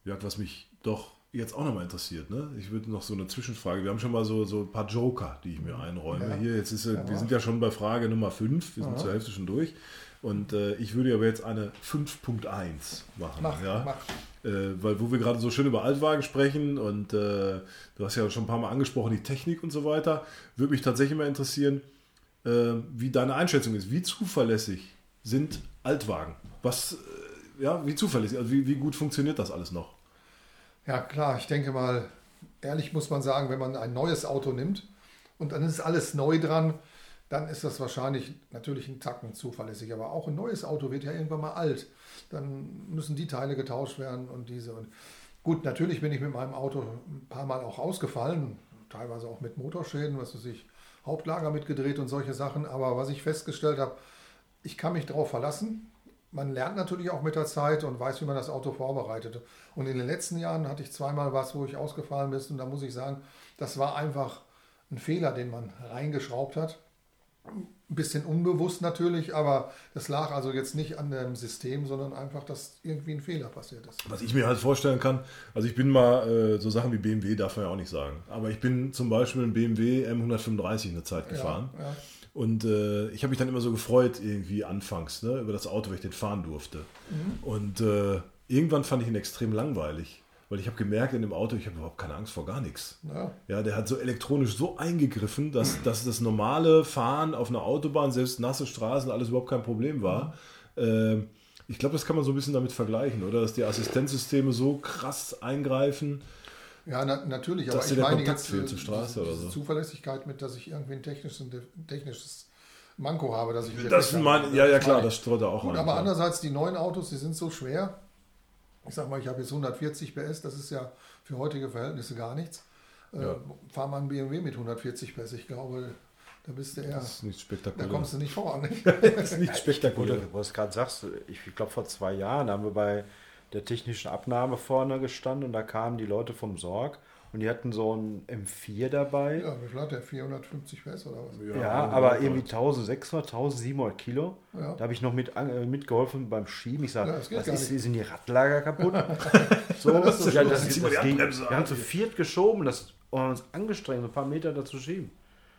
Ja, was mich doch jetzt auch nochmal interessiert, ne? Ich würde noch so eine Zwischenfrage. Wir haben schon mal so, so ein paar Joker, die ich mir einräume. Ja. Hier, jetzt ist äh, wir sind ja schon bei Frage Nummer 5, wir sind Ja. zur Hälfte schon durch. Und äh, ich würde aber jetzt eine 5.1 machen. Mach, ja? mach. Äh, weil wo wir gerade so schön über Altwagen sprechen und äh, du hast ja schon ein paar Mal angesprochen, die Technik und so weiter, würde mich tatsächlich mal interessieren, äh, wie deine Einschätzung ist. Wie zuverlässig sind Altwagen? Was, äh, ja, wie zuverlässig, also wie, wie gut funktioniert das alles noch? Ja klar, ich denke mal, ehrlich muss man sagen, wenn man ein neues Auto nimmt und dann ist alles neu dran, dann ist das wahrscheinlich natürlich ein Tacken zuverlässig. Aber auch ein neues Auto wird ja irgendwann mal alt. Dann müssen die Teile getauscht werden und diese. Und gut, natürlich bin ich mit meinem Auto ein paar Mal auch ausgefallen. teilweise auch mit Motorschäden, was weiß ich, Hauptlager mitgedreht und solche Sachen. Aber was ich festgestellt habe, ich kann mich darauf verlassen. Man lernt natürlich auch mit der Zeit und weiß, wie man das Auto vorbereitet. Und in den letzten Jahren hatte ich zweimal was, wo ich ausgefallen bin. Und da muss ich sagen, das war einfach ein Fehler, den man reingeschraubt hat. Ein bisschen unbewusst natürlich, aber das lag also jetzt nicht an dem System, sondern einfach, dass irgendwie ein Fehler passiert ist. Was ich mir halt vorstellen kann, also ich bin mal, äh, so Sachen wie BMW darf man ja auch nicht sagen, aber ich bin zum Beispiel ein BMW M135 eine Zeit gefahren. Ja, ja. Und äh, ich habe mich dann immer so gefreut, irgendwie anfangs, ne, über das Auto, weil ich den fahren durfte. Mhm. Und äh, irgendwann fand ich ihn extrem langweilig. Weil ich habe gemerkt in dem Auto, ich habe überhaupt keine Angst vor gar nichts. Ja. ja, der hat so elektronisch so eingegriffen, dass, dass das normale Fahren auf einer Autobahn, selbst nasse Straßen, alles überhaupt kein Problem war. Mhm. Äh, ich glaube, das kann man so ein bisschen damit vergleichen, oder? Dass die Assistenzsysteme so krass eingreifen. Ja, na, natürlich, aber ich meine jetzt fehlt zur Straße oder so. Zuverlässigkeit mit, dass ich irgendwie ein technisches, ein technisches Manko habe, dass ich das mein, ja, ja klar, das streut auch Gut, aber andererseits die neuen Autos, die sind so schwer, ich sag mal, ich habe jetzt 140 PS, das ist ja für heutige Verhältnisse gar nichts. Äh, ja. fahr mal einen BMW mit 140 PS, ich glaube, da bist du eher. Das ist nicht spektakulär. Da kommst du nicht voran. Nicht? das ist nicht spektakulär. Wo du gerade sagst, ich glaube, vor zwei Jahren haben wir bei der technischen Abnahme vorne gestanden und da kamen die Leute vom Sorg und die hatten so ein M4 dabei. Ja, wie viel hat der? 450 PS oder was? Ja, ja aber irgendwie 1600, 1700 Kilo. Ja. Da habe ich noch mit, äh, mitgeholfen beim Schieben. Ich sage, ja, was ist, sind die Radlager kaputt? so, das ist, ja, das, das, das ging, wir haben zu viert geschoben, das haben uns angestrengt, so ein paar Meter dazu schieben.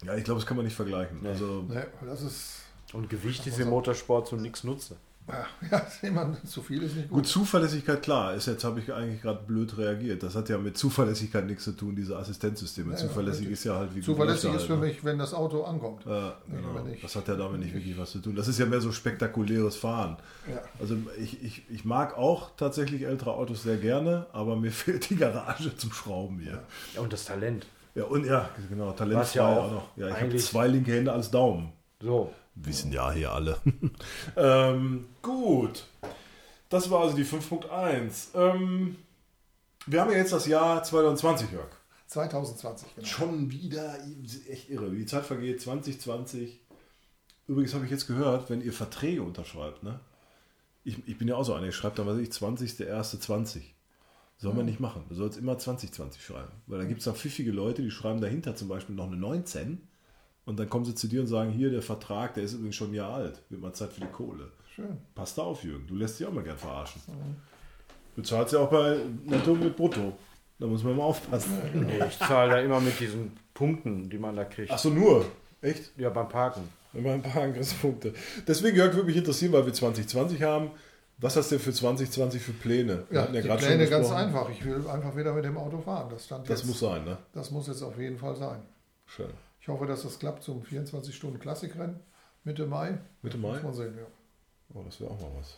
Ja, ich glaube, das kann man nicht vergleichen. Nee. Also, nee, das ist und Gewicht ist im Motorsport so nichts nutze. Ja, ja zu viel ist nicht gut. Gut, Zuverlässigkeit, klar. Ist jetzt habe ich eigentlich gerade blöd reagiert. Das hat ja mit Zuverlässigkeit nichts zu tun, diese Assistenzsysteme. Ja, Zuverlässig ja, ist ja halt wie Zuverlässig ist für halt, ne? mich, wenn das Auto ankommt. Ja, genau. Das hat ja damit nicht wirklich was zu tun. Das ist ja mehr so spektakuläres Fahren. Ja. Also ich, ich, ich mag auch tatsächlich ältere Autos sehr gerne, aber mir fehlt die Garage zum Schrauben hier. Ja, und das Talent. Ja, und ja, genau, Talent Was ja auch, auch noch. Ja, ich habe zwei linke Hände als Daumen. So. Wissen ja hier alle. ähm, gut. Das war also die 5.1. Ähm, wir haben ja jetzt das Jahr 2020, Jörg. 2020, genau. Schon wieder, echt irre, wie die Zeit vergeht, 2020. Übrigens habe ich jetzt gehört, wenn ihr Verträge unterschreibt, ne? Ich, ich bin ja auch so einer, ich schreibe da, was ich, 20.01.20. Soll man nicht machen. Du sollst immer 2020 schreiben. Weil da gibt es auch pfiffige Leute, die schreiben dahinter zum Beispiel noch eine 19 und dann kommen sie zu dir und sagen, hier, der Vertrag, der ist übrigens schon ein Jahr alt. Wird mal Zeit für die Kohle. Schön. Pass da auf, Jürgen. Du lässt dich auch mal gern verarschen. Mhm. Du zahlst ja auch bei Netto mit Brutto. Da muss man mal aufpassen. Nee, ich zahle da immer mit diesen Punkten, die man da kriegt. Ach so, nur? Echt? Ja, beim Parken. Beim Parken kriegst du Punkte. Deswegen, Jörg, würde mich interessieren, weil wir 2020 haben. Was hast du für 2020 für Pläne? Ja, die ja Pläne ganz einfach. Ich will einfach wieder mit dem Auto fahren. Das, stand das muss sein, ne? Das muss jetzt auf jeden Fall sein. Schön. Ich hoffe, dass das klappt zum 24-Stunden-Klassikrennen Mitte Mai. Mitte Mai? Muss man sehen, ja. Oh, das wäre auch mal was.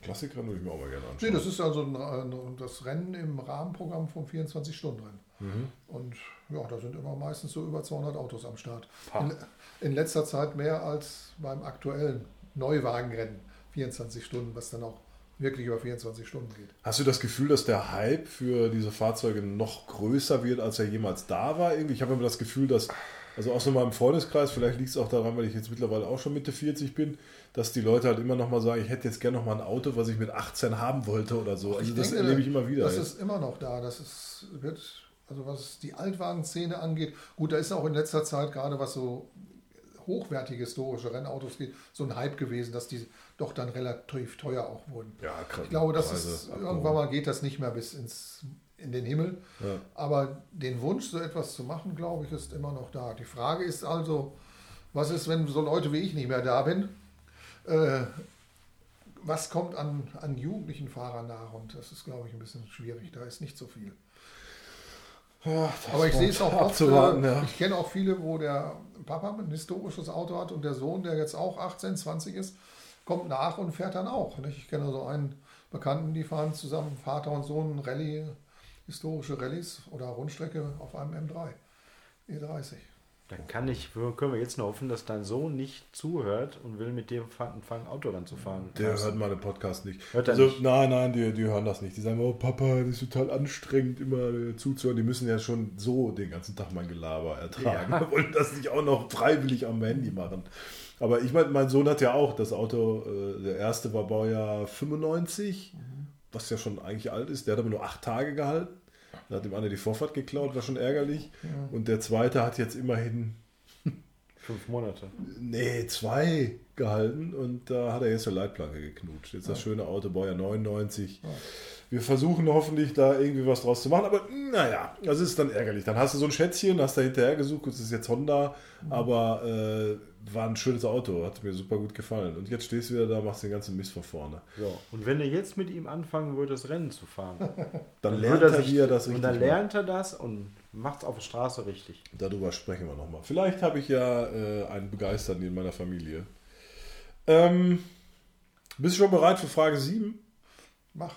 Klassikrennen würde ich mir auch mal gerne anschauen. Nee, das ist also ein, das Rennen im Rahmenprogramm vom 24-Stunden-Rennen. Mhm. Und ja, da sind immer meistens so über 200 Autos am Start. In, in, letzter Zeit mehr als beim aktuellen Neuwagenrennen. 24 Stunden, was dann auch wirklich über 24 Stunden geht. Hast du das Gefühl, dass der Hype für diese Fahrzeuge noch größer wird, als er jemals da war? Irgendwie? Ich habe immer das Gefühl, dass also auch so mal im Freundeskreis, vielleicht liegt es auch daran, weil ich jetzt mittlerweile auch schon Mitte 40 bin, dass die Leute halt immer noch mal sagen, ich hätte jetzt gerne noch mal ein Auto, was ich mit 18 haben wollte oder so. Also ich das denke, erlebe ich immer wieder. Das jetzt. ist immer noch da. Das ist, wird, also was die Altwagenszene angeht, gut, da ist auch in letzter Zeit gerade was so hochwertige historische Rennautos geht, so ein Hype gewesen, dass die doch dann relativ teuer auch wurden. Ja, ich glaube, dass es irgendwann mal geht das nicht mehr bis ins in den Himmel. Ja. Aber den Wunsch, so etwas zu machen, glaube ich, ist immer noch da. Die Frage ist also, was ist, wenn so Leute wie ich nicht mehr da bin? Äh, was kommt an, an jugendlichen Fahrern nach? Und das ist, glaube ich, ein bisschen schwierig. Da ist nicht so viel. Ja, Aber ich sehe es auch oft. Ja. Ich kenne auch viele, wo der Papa ein historisches Auto hat und der Sohn, der jetzt auch 18, 20 ist, kommt nach und fährt dann auch. Nicht? Ich kenne so einen Bekannten, die fahren zusammen, Vater und Sohn, Rallye historische Rallyes oder Rundstrecke auf einem M3 E30. Dann kann ich, können wir jetzt nur hoffen, dass dein Sohn nicht zuhört und will mit dir anfangen, Autorennen zu fahren. Der hört meine Podcast nicht. Hört er also, nicht? Nein, nein, die, die hören das nicht. Die sagen, oh Papa, das ist total anstrengend, immer äh, zuzuhören. Die müssen ja schon so den ganzen Tag mein Gelaber ertragen. Ja. Wir wollen das nicht auch noch freiwillig am Handy machen. Aber ich meine, mein Sohn hat ja auch das Auto, äh, der erste war Baujahr 95, was ja schon eigentlich alt ist. Der hat aber nur acht Tage gehalten. Da hat ihm einer die Vorfahrt geklaut, war schon ärgerlich. Und der zweite hat jetzt immerhin Fünf Monate. Nee, zwei gehalten und da hat er jetzt eine Leitplanke geknutscht. Jetzt das schöne Auto, Baujahr 99. Wir versuchen hoffentlich da irgendwie was draus zu machen, aber naja, das ist dann ärgerlich. Dann hast du so ein Schätzchen, hast da hinterher gesucht, das ist jetzt Honda, aber äh, war ein schönes Auto, hat mir super gut gefallen. Und jetzt stehst du wieder da, machst den ganzen Mist von vorne. So. Und wenn er jetzt mit ihm anfangen würde, das Rennen zu fahren, Dann, würde lernt er, wie er das und richtig dann macht. lernt er das und macht es auf der Straße richtig. Darüber sprechen wir nochmal. Vielleicht habe ich ja äh, einen Begeisterten in meiner Familie. Ähm, bist du schon bereit für Frage 7? Mach.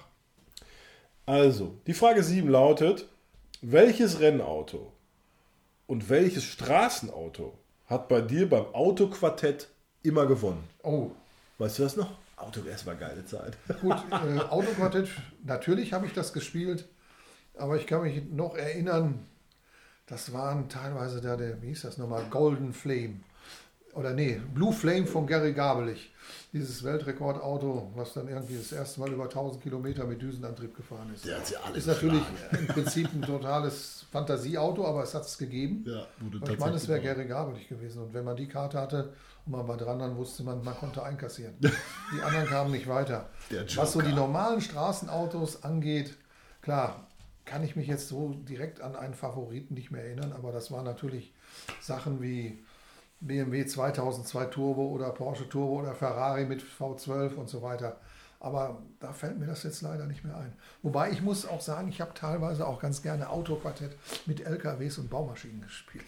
Also, die Frage 7 lautet: Welches Rennauto und welches Straßenauto hat bei dir beim Autoquartett immer gewonnen? Oh, Weißt du das noch? Auto erstmal geile Zeit. gut, äh, Autoquartett, natürlich habe ich das gespielt, aber ich kann mich noch erinnern, das waren teilweise da der, wie hieß das nochmal, Golden Flame. Oder nee, Blue Flame von Gary Gabelich. Dieses Weltrekordauto, was dann irgendwie das erste Mal über 1000 Kilometer mit Düsenantrieb gefahren ist. Der hat sie alle ist natürlich geschlagen. im Prinzip ein totales Fantasieauto, aber es hat es gegeben. Ja, wurde ich meine, es wäre Gary Gabelich gewesen. Und wenn man die Karte hatte und man war dran, dann wusste man, man konnte einkassieren. Die anderen kamen nicht weiter. Was so die normalen Straßenautos angeht, klar, kann ich mich jetzt so direkt an einen Favoriten nicht mehr erinnern, aber das waren natürlich Sachen wie BMW 2002 Turbo oder Porsche Turbo oder Ferrari mit V12 und so weiter. Aber da fällt mir das jetzt leider nicht mehr ein. Wobei ich muss auch sagen, ich habe teilweise auch ganz gerne Autoquartett mit LKWs und Baumaschinen gespielt.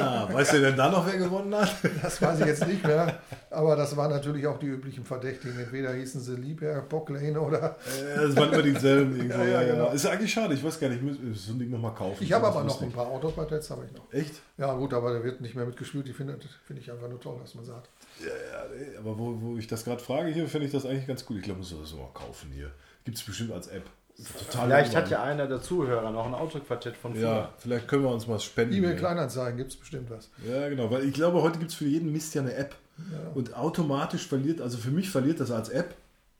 Ah, weißt du denn da noch, wer gewonnen hat? Das weiß ich jetzt nicht mehr, aber das waren natürlich auch die üblichen Verdächtigen. Entweder hießen sie Liebherr, Bocklane oder. Äh, Das waren immer dieselben. Ja, ja, genau. Ist eigentlich schade, ich weiß gar nicht, ich muss so ein Ding nochmal kaufen. Ich habe aber noch ein paar Autoquartetts, habe ich noch. Echt? Ja, gut, aber der wird nicht mehr mitgespielt. Die finde finde ich einfach nur toll, was man sagt. Ja, ja, nee, aber wo, wo ich das gerade frage, hier finde ich das eigentlich ganz gut. Ich glaube, muss das mal kaufen hier. Gibt es bestimmt als App. Total Vielleicht hat ja einer der Zuhörer noch ein Autoquartett von früher. Ja, vielleicht können wir uns mal spenden. E-Mail hier. Kleinanzeigen gibt es bestimmt was. Ja, genau, weil ich glaube, heute gibt es für jeden Mist ja eine App. Und automatisch verliert, also für mich verliert das als App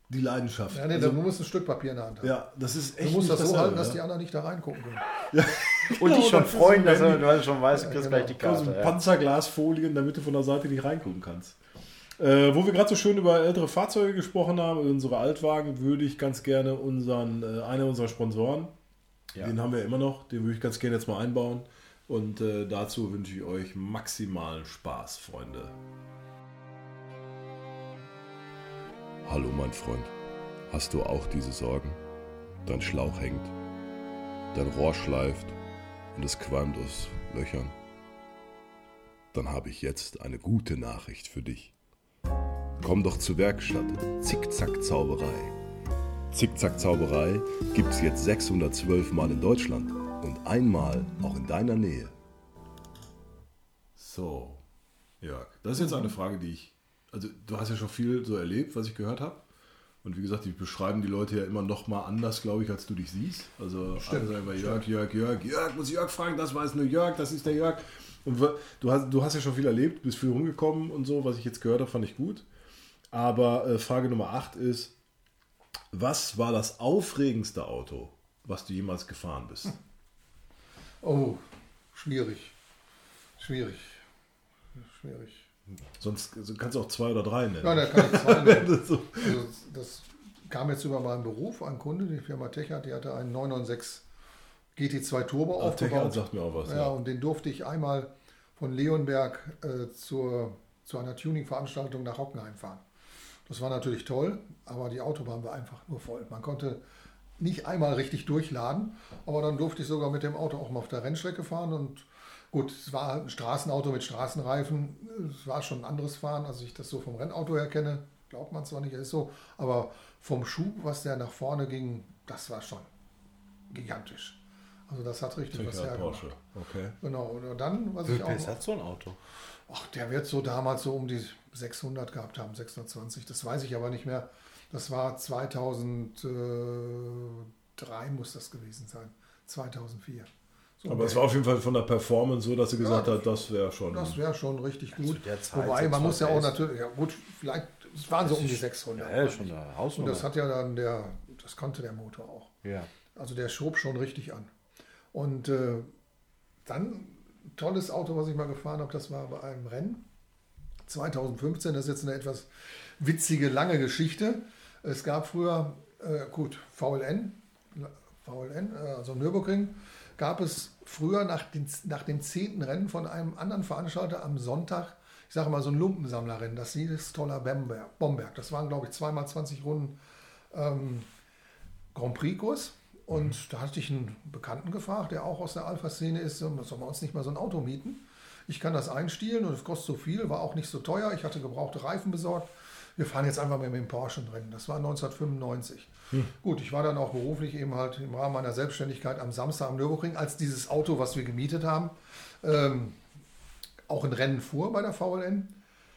die Leidenschaft. Ja, nee, also, du musst ein Stück Papier in der Hand haben. ja das ist du echt musst nicht das so halten, dass die ja. anderen nicht da reingucken können. Und Genau, dich schon das ist freuen, dass du schon weißt, du kriegst genau. gleich die Ja, so Karte. ein ja. Panzerglasfolien, damit du von der Seite nicht reingucken kannst. Äh, wo wir gerade so schön über ältere Fahrzeuge gesprochen haben, unsere Altwagen, würde ich ganz gerne unseren, äh, einer unserer Sponsoren, Ja. den haben wir immer noch, den würde ich ganz gerne jetzt mal einbauen. Und äh, dazu wünsche ich euch maximalen Spaß, Freunde. Hallo mein Freund, hast du auch diese Sorgen? Dein Schlauch hängt, dein Rohr schleift und es qualmt aus Löchern? Dann habe ich jetzt eine gute Nachricht für dich. Komm doch zur Werkstatt Zickzack Zauberei. Zickzack Zauberei gibt's jetzt 612 Mal in Deutschland und einmal auch in deiner Nähe. So, Jörg, das ist jetzt eine Frage, die ich, also du hast ja schon viel so erlebt, was ich gehört habe. Und wie gesagt, die beschreiben die Leute ja immer noch mal anders, glaube ich, als du dich siehst. Also alle sagen immer Jörg, Jörg, Jörg, Jörg, muss Jörg fragen, das weiß nur Jörg, das ist der Jörg. Und du hast, du hast ja schon viel erlebt, bist viel rumgekommen und so, was ich jetzt gehört habe, fand ich gut. Aber äh, Frage Nummer 8 ist, was war das aufregendste Auto, was du jemals gefahren bist? Oh, schwierig. Schwierig. Schwierig. Sonst also kannst du auch zwei oder drei nennen. Ja, da kann ich zwei nennen. Also das kam jetzt über meinen Beruf. Ein Kunde, die Firma Techart, die hatte einen 996 GT2 Turbo Ah, aufgebaut. sagt mir auch was. Ja, und den durfte ich einmal von Leonberg äh, zur, zu einer Tuning-Veranstaltung nach Hockenheim fahren. Das war natürlich toll, aber die Autobahn war einfach nur voll. Man konnte nicht einmal richtig durchladen, aber dann durfte ich sogar mit dem Auto auch mal auf der Rennstrecke fahren und gut, es war ein Straßenauto mit Straßenreifen, es war schon ein anderes Fahren, als ich das so vom Rennauto her kenne, glaubt man zwar nicht, ist so, aber vom Schub, was der nach vorne ging, das war schon gigantisch. Also das hat richtig was Ja, hergemacht. Porsche. Okay. Genau. Und dann, was Wie ich auch... PS hat so ein Auto? Ach, der wird so damals so um die 600 gehabt haben, 620. Das weiß ich aber nicht mehr. Das war 2003 muss das gewesen sein. 2004. So Aber es war auf jeden Fall von der Performance so, dass sie gesagt Ja, hat, das wäre schon. Das wäre schon richtig gut. der Zeit Wobei, man muss ja auch 600 natürlich, ja gut, vielleicht, es waren so um die 600. Ja, schon eine Und Hausnummer. das hat ja dann der, das konnte der Motor auch. ja. Also der schob schon richtig an. Und äh, dann tolles Auto, was ich mal gefahren habe, das war bei einem Rennen. 2015, das ist jetzt eine etwas witzige, lange Geschichte. Es gab früher, äh, gut, VLN, VLN, äh, also Nürburgring, gab es früher nach, den, nach dem zehnten Rennen von einem anderen Veranstalter am Sonntag, ich sage mal so ein Lumpensammlerrennen, das hieß Toller. Bomberg. Das waren, glaube ich, zweimal 20 Runden ähm, Grand Prix-Kurs. Und da hatte ich einen Bekannten gefragt, der auch aus der Alpha-Szene ist, soll man uns nicht mal so ein Auto mieten? Ich kann das einstielen und es kostet so viel, war auch nicht so teuer. Ich hatte gebrauchte Reifen besorgt. Wir fahren jetzt einfach mal mit dem Porsche Rennen. Das war 1995. Gut, ich war dann auch beruflich eben halt im Rahmen meiner Selbstständigkeit am Samstag am Nürburgring, als dieses Auto, was wir gemietet haben, ähm, auch ein Rennen fuhr bei der VLN.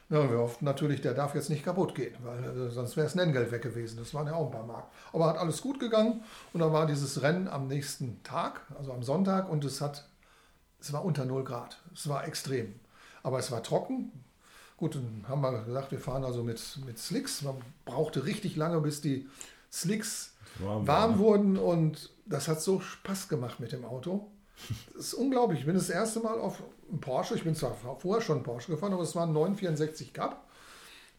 Ja, wir hofften natürlich, der darf jetzt nicht kaputt gehen, weil äh, sonst wäre das Nenngeld weg gewesen. Das waren ja auch ein paar Mark. Aber hat alles gut gegangen und dann war dieses Rennen am nächsten Tag, also am Sonntag, und es hat, es war unter 0 Grad. Es war extrem. Aber es war trocken. Gut, dann haben wir gesagt, wir fahren also mit, mit Slicks. Man brauchte richtig lange, bis die Slicks Warm warm, waren. wurden und das hat so Spaß gemacht mit dem Auto. Das ist unglaublich. Ich bin das erste Mal auf einem Porsche. Ich bin zwar vorher schon Porsche gefahren, aber es war ein 964 Cup.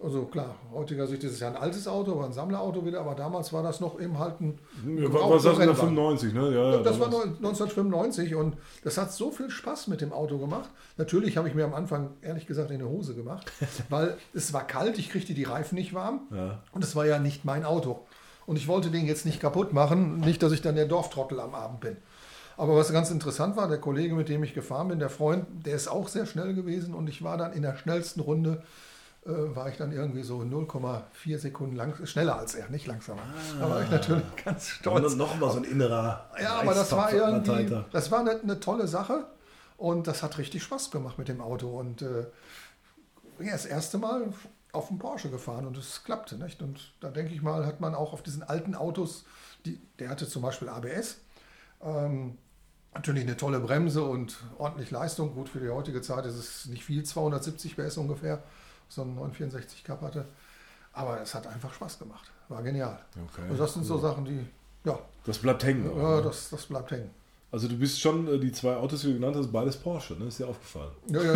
Also klar, heutiger Sicht ist es ja ein altes Auto, war ein Sammlerauto wieder, aber damals war das noch eben halt ein. Ja, was sagst du da Rennwagen. 95, ne? Ja, ja, Das war damals. 1995 und das hat so viel Spaß mit dem Auto gemacht. Natürlich habe ich mir am Anfang ehrlich gesagt in die Hose gemacht, weil es war kalt, ich kriegte die Reifen nicht warm Ja. und es war ja nicht mein Auto. Und ich wollte den jetzt nicht kaputt machen, nicht, dass ich dann der Dorftrottel am Abend bin. Aber was ganz interessant war, der Kollege, mit dem ich gefahren bin, der Freund, der ist auch sehr schnell gewesen und ich war dann in der schnellsten Runde, äh, war ich dann irgendwie so 0,4 Sekunden lang, schneller als er, nicht langsamer. Da war ich natürlich ganz stolz. Und noch mal so ein innerer. Ja, aber das war irgendwie, das war eine, eine tolle Sache und das hat richtig Spaß gemacht mit dem Auto und äh, ja, das erste Mal auf dem Porsche gefahren und es klappte, nicht? Und da denke ich mal, hat man auch auf diesen alten Autos, die, der hatte zum Beispiel ABS, ähm, natürlich eine tolle Bremse und ordentlich Leistung. Gut, für die heutige Zeit ist es nicht viel, 270 PS ungefähr, so ein 964 Cup hatte. Aber es hat einfach Spaß gemacht. War genial. Okay, also das sind so Sachen, die, ja, Das bleibt hängen. auch, ja ne? das, das bleibt hängen. Also du bist schon, äh, die zwei Autos, die du genannt hast, beides Porsche, ne? Ist dir aufgefallen. Ja, ja.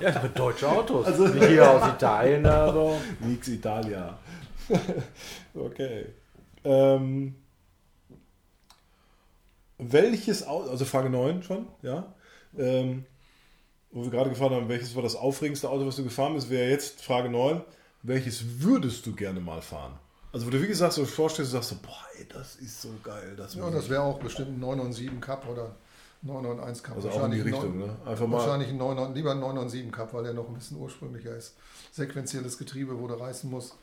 Ja, das sind deutsche Autos. Also, Nicht hier aus Italien. Also. Nix Italia. okay. Ähm, welches Auto, also Frage 9 schon, ja. Ähm, wo wir gerade gefragt haben, welches war das aufregendste Auto, was du gefahren bist, wäre jetzt Frage 9. Welches würdest du gerne mal fahren? Also, wo du wie gesagt so vorstellst, du sagst so, boah, ey, das ist so geil. Das ja das wäre auch bestimmt ein 997 Cup oder 991 Cup. also auch in die Richtung, neun- ne? Einfach mal. Wahrscheinlich ein 99, lieber ein 997 Cup, weil der noch ein bisschen ursprünglicher ist. Sequenzielles Getriebe, wo du reißen musst.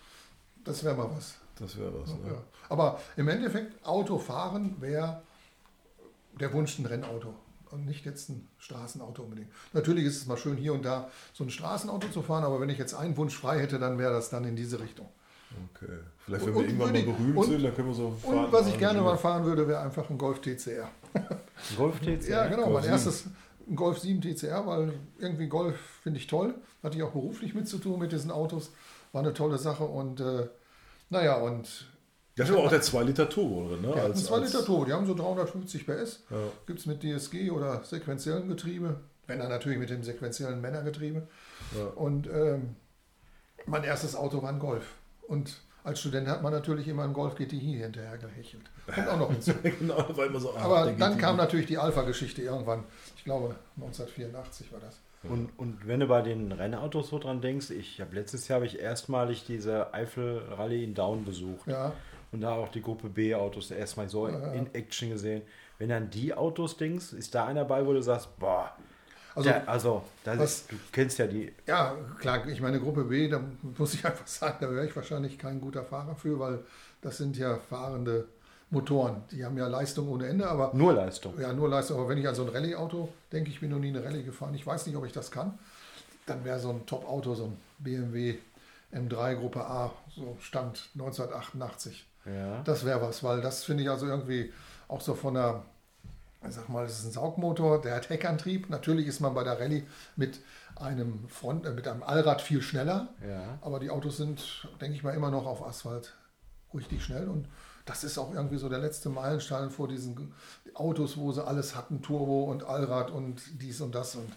Das wäre mal was. Das wäre was. Ne? Ja. Aber im Endeffekt, Autofahren wäre der Wunsch ein Rennauto und nicht jetzt ein Straßenauto unbedingt. Natürlich ist es mal schön, hier und da so ein Straßenauto zu fahren, aber wenn ich jetzt einen Wunsch frei hätte, dann wäre das dann in diese Richtung. Okay. Vielleicht, wenn Und- wir irgendwann mal berühmt und- sind, dann können wir so Und was ich gerne mal fahren würde, wäre einfach ein Golf TCR. Golf TC. Ja, genau. Golf mein 7. erstes ein Golf 7 TCR, weil irgendwie Golf finde ich toll. Hatte ich auch beruflich mit zu tun mit diesen Autos. War eine tolle Sache und äh, naja, und Da ist aber auch der 2 Liter Turbo drin, ne? die hatten Als- 2 als- Liter Turbo, die haben so 350 PS. Ja. Gibt es mit DSG oder sequenziellem Getriebe, wenn dann natürlich mit dem sequenziellen Männergetriebe. Ja. Und ähm, mein erstes Auto war ein Golf. Und als Student hat man natürlich immer einen Golf GTI hinterher gehechelt. Kommt auch noch hinzu. genau, war immer so. ah, Aber dann geht kam natürlich die Alpha-Geschichte irgendwann. Ich glaube, 1984 war das. Und, und wenn du bei den Rennautos so dran denkst, ich habe letztes Jahr habe ich erstmalig diese Eifel Rallye in Down besucht Ja, und da auch die Gruppe B Autos erstmal so in Action gesehen. Wenn dann die Autos denkst, ist da einer bei, wo du sagst, boah, Also, der, also das was- ist, du kennst ja die, ja, klar, ich meine Gruppe B, da muss ich einfach sagen, da wäre ich wahrscheinlich kein guter Fahrer für, weil das sind ja fahrende Motoren. Die haben ja Leistung ohne Ende, aber Nur Leistung. ja, nur Leistung. Aber wenn ich an so ein Rallye-Auto denke, ich bin noch nie eine Rallye gefahren, ich weiß nicht, ob ich das kann, dann wäre so ein Top-Auto, so ein BMW M3 Gruppe A, so Stand 1988. Ja. Das wäre was, weil das finde ich also irgendwie auch so von der, ich sag mal, das ist ein Saugmotor, der hat Heckantrieb. Natürlich ist man bei der Rallye mit einem Front, äh, mit einem Allrad viel schneller, Ja. aber die Autos sind, denke ich mal, immer noch auf Asphalt richtig schnell und das ist auch irgendwie so der letzte Meilenstein vor diesen Autos, wo sie alles hatten, Turbo und Allrad und dies und das und und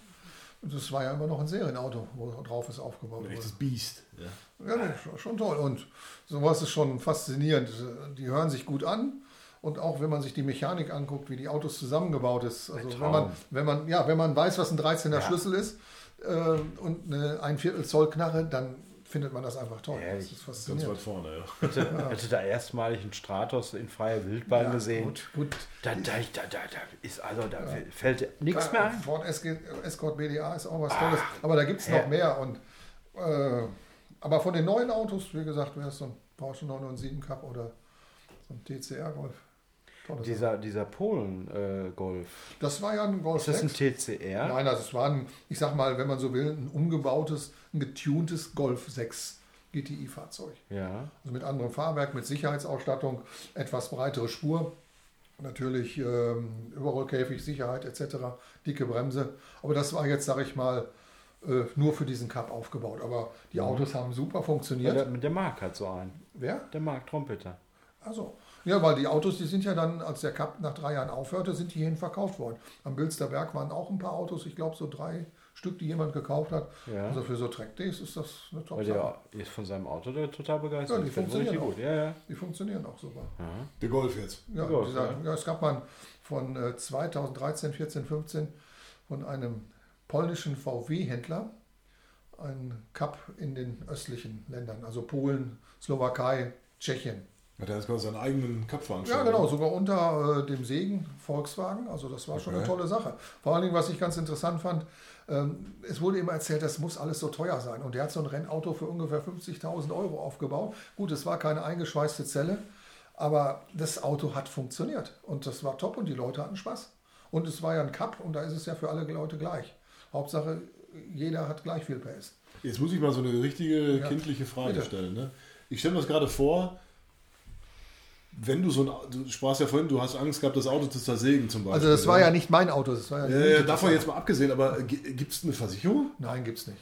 das war ja immer noch ein Serienauto, wo drauf es aufgebaut wurde. echtes Biest. Ja. Ja, schon- toll. Und sowas ist schon faszinierend. Die hören sich gut an. Und auch wenn man sich die Mechanik anguckt, wie die Autos zusammengebaut ist. Also wenn man, wenn man, ja, wenn man weiß, was ein 13er Schlüssel ist äh, und eine ein Viertel Zoll Knarre, dann findet man das einfach toll. Ja, das ist Ganz faszinierend. weit vorne, ja. Hätte, hätte da erstmalig einen Stratos in freier Wildbahn Ja, gesehen. Gut, gut. Da, da, da, da, da ist also, da fällt nichts mehr ein. Ford SG, Escort BDA ist auch was Tolles. Aber da gibt es noch mehr. Und, äh, aber von den neuen Autos, wie gesagt, wäre es so ein Porsche 997 Cup oder so ein TCR Golf. Tolles Dieser, dieser Polen-Golf. Das war ja ein Golf ist das ein 6. TCR? Nein, also es war ein, ich sag mal, wenn man so will, ein umgebautes, ein getuntes Golf 6 GTI-Fahrzeug. Ja. Also mit anderem Fahrwerk, mit Sicherheitsausstattung, etwas breitere Spur, natürlich ähm, Überrollkäfig, Sicherheit etc., dicke Bremse. Aber das war jetzt, sag ich mal, äh, nur für diesen Cup aufgebaut. Aber die Autos haben super Ja, funktioniert. der, der Mark hat so einen. Wer? Der Mark Trompeter. Also, ja, weil die Autos, die sind ja dann, als der Cup nach drei Jahren aufhörte, sind die hierhin verkauft worden. Am Bilsterberg waren auch ein paar Autos, ich glaube so drei Stück, die jemand gekauft hat. Ja. Also für so Track-Days ist das eine Weil Top-Sache. der ist von seinem Auto der total begeistert. Ja, die funktionieren richtig gut. Ja, ja. Die funktionieren auch super. Der Golf jetzt. Ja, Ja, dieser, ja. ja. es gab mal von äh, 2013, 14, 15 von einem polnischen VW-Händler einen Cup in den östlichen Ländern, also Polen, Slowakei, Tschechien. Hat er quasi seinen eigenen Cup Ja, veranstaltet? genau, sogar unter äh, dem Segen Volkswagen. Also das war schon eine Okay. tolle Sache. Vor allen Dingen, was ich ganz interessant fand, ähm, es wurde immer erzählt, das muss alles so teuer sein. Und der hat so ein Rennauto für ungefähr 50.000 Euro aufgebaut. Gut, es war keine eingeschweißte Zelle, aber das Auto hat funktioniert. Und das war top und die Leute hatten Spaß. Und es war ja ein Cup und da ist es ja für alle Leute gleich. Hauptsache, jeder hat gleich viel PS. Jetzt muss ich mal so eine richtige Ja. kindliche Frage Bitte. stellen. Ne? Ich stelle mir das gerade vor, wenn du so ein, du sprachst ja vorhin, du hast Angst gehabt, das Auto zu zersägen zum Beispiel. Also das war ja nicht mein Auto, das war ja Ja, ja, davon jetzt mal abgesehen, aber gibt es eine Versicherung? Nein, gibt's nicht.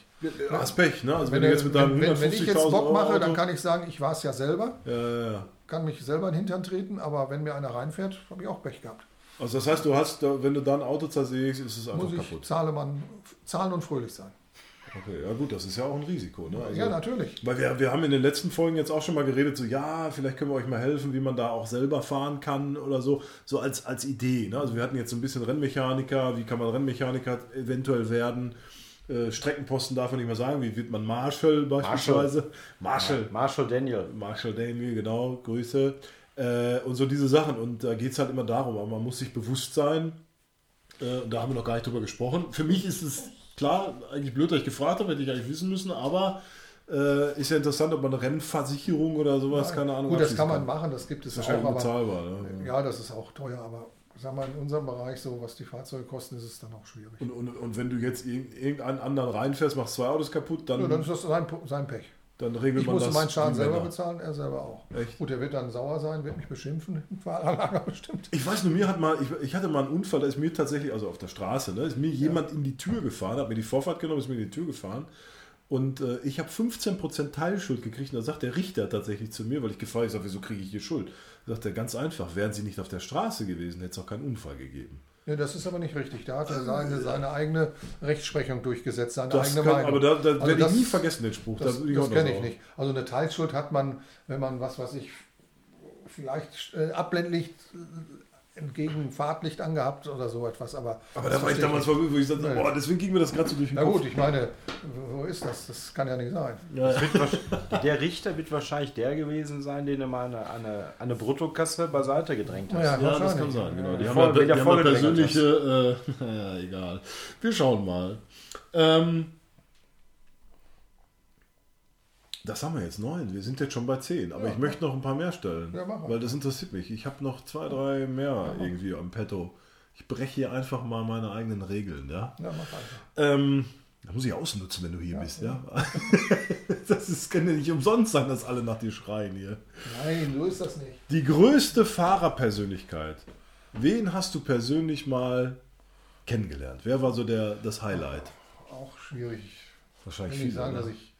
Hast Pech, ne? Also wenn, Wenn, du jetzt mit deinem wenn, wenn, ich jetzt 150.000 Bock mache, Euro dann kann ich sagen, ich war es ja selber. Ja, ja, ja. kann mich selber in den Hintern treten, aber wenn mir einer reinfährt, habe ich auch Pech gehabt. Also das heißt, du hast, wenn du da ein Auto zersägst, ist es einfach Muss ich kaputt. zahle man, zahlen und fröhlich sein. Okay, ja gut, das ist ja auch ein Risiko. Ne? Also, ja, natürlich. Weil wir, wir haben in den letzten Folgen jetzt auch schon mal geredet, so ja, vielleicht können wir euch mal helfen, wie man da auch selber fahren kann oder so, so als, als Idee. Ne? Also wir hatten jetzt so ein bisschen Rennmechaniker, wie kann man Rennmechaniker eventuell werden? Äh, Streckenposten darf man nicht mehr sagen, wie wird man Marshall beispielsweise? Marshall. Marshall Daniel. Marshall Daniel, genau, Grüße. Äh, und so diese Sachen. Und da geht es halt immer darum, aber man muss sich bewusst sein, äh, und da haben wir noch gar nicht drüber gesprochen. Für mich ist es klar, eigentlich blöd, dass ich gefragt habe, hätte ich eigentlich wissen müssen, aber äh, ist ja interessant, ob man eine Rennversicherung oder sowas, keine Ahnung. Gut, das kann man machen, das gibt es Das ist auch, bezahlbar. Ne? ja, das ist auch teuer, aber sag mal, in unserem Bereich, so was die Fahrzeuge kosten, ist es dann auch schwierig. Und, und, und wenn du jetzt irg- irgendeinen anderen reinfährst, machst zwei Autos kaputt, dann, Ja, dann ist das sein, sein Pech. Dann regelt Ich man musste das. meinen Schaden selber Männer. bezahlen, er selber auch. Echt? Gut, er wird dann sauer sein, wird mich beschimpfen, im Fahrerlager bestimmt. Ich weiß nur, mir hat mal, ich, ich hatte mal einen Unfall, da ist mir tatsächlich, also auf der Straße, ne, ist mir jemand in die Tür gefahren, hat mir die Vorfahrt genommen, ist mir in die Tür gefahren. Und äh, ich habe 15% Teilschuld gekriegt. Und da sagt der Richter tatsächlich zu mir, weil ich gefragt habe, ich wieso kriege ich hier Schuld? Da sagt er ganz einfach, wären sie nicht auf der Straße gewesen, hätte es auch keinen Unfall gegeben. Ja, das ist aber nicht richtig. Da hat er seine, seine eigene Rechtsprechung durchgesetzt, seine Das eigene kann, Meinung. aber da, da Also werde das- ich nie vergessen, den Spruch. Das, das auch kenne ich nicht. Also eine Teilschuld hat man, wenn man was, was ich vielleicht äh, Abblendlicht äh, entgegen Fahrtlicht angehabt oder so etwas. Aber, Aber das da war ich damals verwirrt, wo ich sagte, boah, deswegen ging mir das gerade so durch den Na Kopf. gut, ich meine, wo ist das? Das kann ja nicht sein. Wahrsch- der Richter wird wahrscheinlich der gewesen sein, den er mal eine, eine, eine Bruttokasse beiseite gedrängt hat. Ja, Ja, das kann sein, genau. Die Ja, haben voll- ja, die haben ja persönliche, äh, naja, egal. Wir schauen mal. Ähm, Das haben wir jetzt neun. Wir sind jetzt schon bei zehn. Aber Ja, ich möchte noch ein paar mehr stellen. Ja, weil das interessiert mich. Ich habe noch zwei, drei mehr irgendwie am Petto. Ich breche hier einfach mal meine eigenen Regeln, ja. Ja, mach einfach. Ähm, da muss ich ausnutzen, wenn du hier bist, ja. das ist, kann ja nicht umsonst sein, dass alle nach dir schreien hier. Nein, so ist das nicht. Die größte Fahrerpersönlichkeit. Wen hast du persönlich mal kennengelernt? Wer war so der, das Highlight? Auch schwierig. Wahrscheinlich Ich viele. sagen, ne? dass ich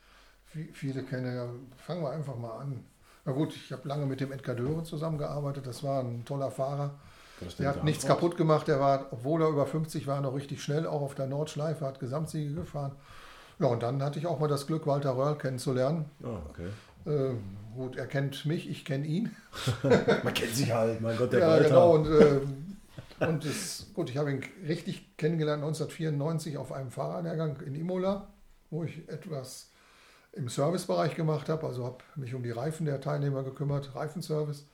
viele kenne. Ja, Fangen wir einfach mal an. Na gut, ich habe lange mit dem Edgar Döre zusammengearbeitet. Das war ein toller Fahrer. Der hat nichts Darmstadt? kaputt gemacht. Der war, obwohl er über 50 war, noch richtig schnell, auch auf der Nordschleife, hat Gesamtsiege gefahren. Ja, und dann hatte ich auch mal das Glück, Walter Röhrl kennenzulernen. Ah, okay. Äh, gut, er kennt mich, ich kenne ihn. Man kennt sich halt, mein Gott, der ja, Walter. genau. Und, äh, und das, gut, ich habe ihn richtig kennengelernt 1994 auf einem Fahrerlehrgang in Imola, wo ich etwas im Servicebereich gemacht habe. Also habe mich um die Reifen der Teilnehmer gekümmert, Reifenservice.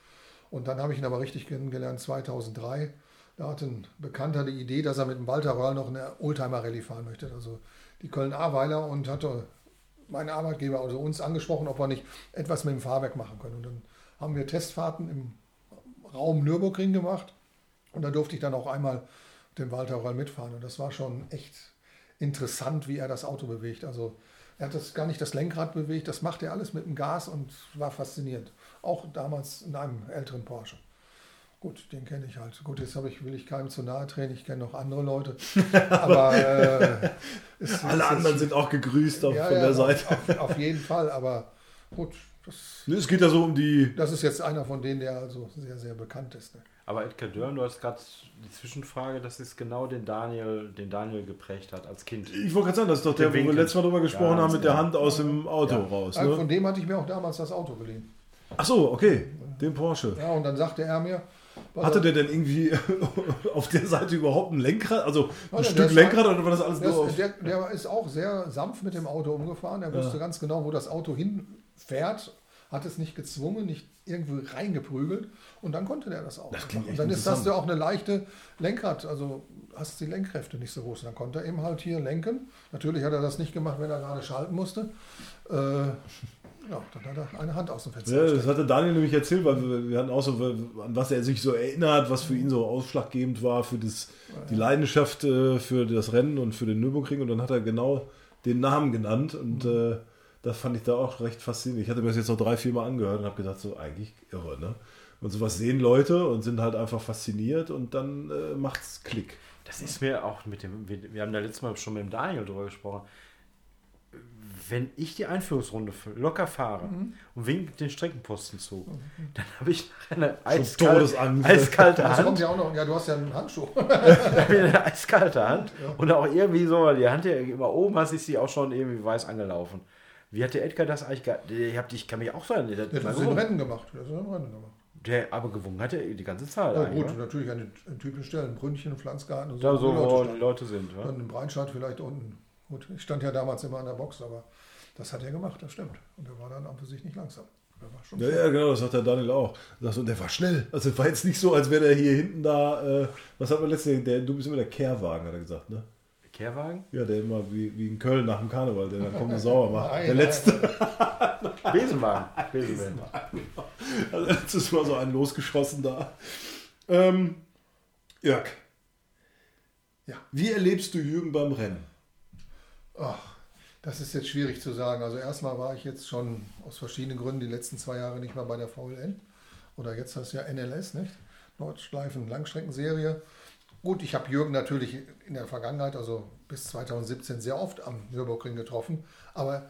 Und dann habe ich ihn aber richtig kennengelernt 2003. Da hatte ein Bekannter die Idee, dass er mit dem Walter Röhrl noch eine Oldtimer-Rallye fahren möchte. Also die Köln-Ahrweiler und hatte meinen Arbeitgeber, also uns angesprochen, ob wir nicht etwas mit dem Fahrwerk machen können. Und dann haben wir Testfahrten im Raum Nürburgring gemacht. Und da durfte ich dann auch einmal den Walter Röll mitfahren. Und das war schon echt interessant, wie er das Auto bewegt. Also er hat das gar nicht das Lenkrad bewegt, das macht er alles mit dem Gas und war faszinierend. Auch damals in einem älteren Porsche. Gut, den kenne ich halt. Gut, jetzt habe ich, will ich keinem zu nahe treten, ich kenne noch andere Leute. Aber äh, es- Alle es- anderen sind auch gegrüßt auf, ja, von ja, der Seite. Auf, auf jeden Fall, aber gut, das, Ne, Es geht ja so um die. das ist jetzt einer von denen, der also sehr, sehr bekannt ist. Ne? Aber Edgar Dörn, du hast gerade die Zwischenfrage, das ist genau den Daniel, den Daniel geprägt hat als Kind. Ich wollte gerade sagen, das ist doch der, Der wo wir letztes Mal drüber gesprochen Ja, haben, mit der ja. Hand aus dem Auto Ja. raus. Also Von Ne? dem hatte ich mir auch damals das Auto geliehen. Ach so, okay. Den Porsche. Ja, und dann sagte er mir, Hatte der denn irgendwie auf der Seite überhaupt ein Lenkrad? Also ein Ja, Stück ist Lenkrad oder war das alles der, nur ist, der, der ist auch sehr sanft mit dem Auto umgefahren. Er wusste ganz genau, wo das Auto hinfährt, hat es nicht gezwungen, nicht irgendwo reingeprügelt und dann konnte der das auch. Das und dann ist das ja auch eine leichte Lenkrad, also hast die Lenkkräfte nicht so groß. Dann konnte er eben halt hier lenken. Natürlich hat er das nicht gemacht, wenn er gerade schalten musste. Äh, ja, dann hat er eine Hand aus dem Fenster Ja, das hatte Daniel nämlich erzählt, weil wir, wir hatten auch so, an was er sich so erinnert, was für ihn so ausschlaggebend war für das, die Leidenschaft äh, für das Rennen und für den Nürburgring. Und dann hat er genau den Namen genannt und Mhm. äh, das fand ich da auch recht faszinierend. Ich hatte mir das jetzt noch drei, vier Mal angehört und habe gedacht, so eigentlich irre, ne? Und sowas sehen Leute und sind halt einfach fasziniert und dann äh, macht's Klick. Das ist mir auch mit dem, wir, wir haben da letztes Mal schon mit dem Daniel drüber gesprochen. Wenn ich die Einführungsrunde locker fahre Mhm. und wink den Streckenposten zu, dann habe ich eine eiskalte, eiskalte Das kommt Hand, ja auch noch, ja, du hast ja einen Handschuh. eine eiskalte Hand und auch irgendwie so, weil die Hand ja immer oben hast, ist sie auch schon irgendwie weiß angelaufen. Wie hat der Edgar das eigentlich gehabt? Ich, kann mich auch sagen, der, Der hat das in Rennen gemacht. Der hat das in Rennen gemacht. der aber gewungen hat er die ganze Zeit. Ja, gut, ne? natürlich an den typischen Stellen, Brünnchen, Pflanzgarten und Da wo so, wo Leute die. Leute sind. Ja? Dann im Breinstadt vielleicht unten. Gut, ich stand ja damals immer an der Box, aber das hat er gemacht, das stimmt. Und er war dann an für sich nicht langsam. Der war schon Ja, ja, genau, das sagt der Daniel auch. Er sagt, und der war schnell. Also es war jetzt nicht so, als wäre der hier hinten da, äh, was hat man letztens, der, du bist immer der Kehrwagen, hat er gesagt, ne? Kehrwagen? Ja, der immer wie, wie in Köln nach dem Karneval, der dann kommt und sauer macht. Nein, der nein, letzte, Besenwagen. Besenwagen. also letztes Mal so einen losgeschossen da. Ähm, Jörg. Ja. Wie erlebst du Jürgen beim Rennen? Ach, das ist jetzt schwierig zu sagen. Also erstmal war ich jetzt schon aus verschiedenen Gründen die letzten zwei Jahre nicht mehr bei der VLN. Oder jetzt heißt es ja NLS, nicht? Nordschleifen Langstreckenserie. Gut, ich habe Jürgen natürlich in der Vergangenheit, also bis 2017, sehr oft am Nürburgring getroffen. Aber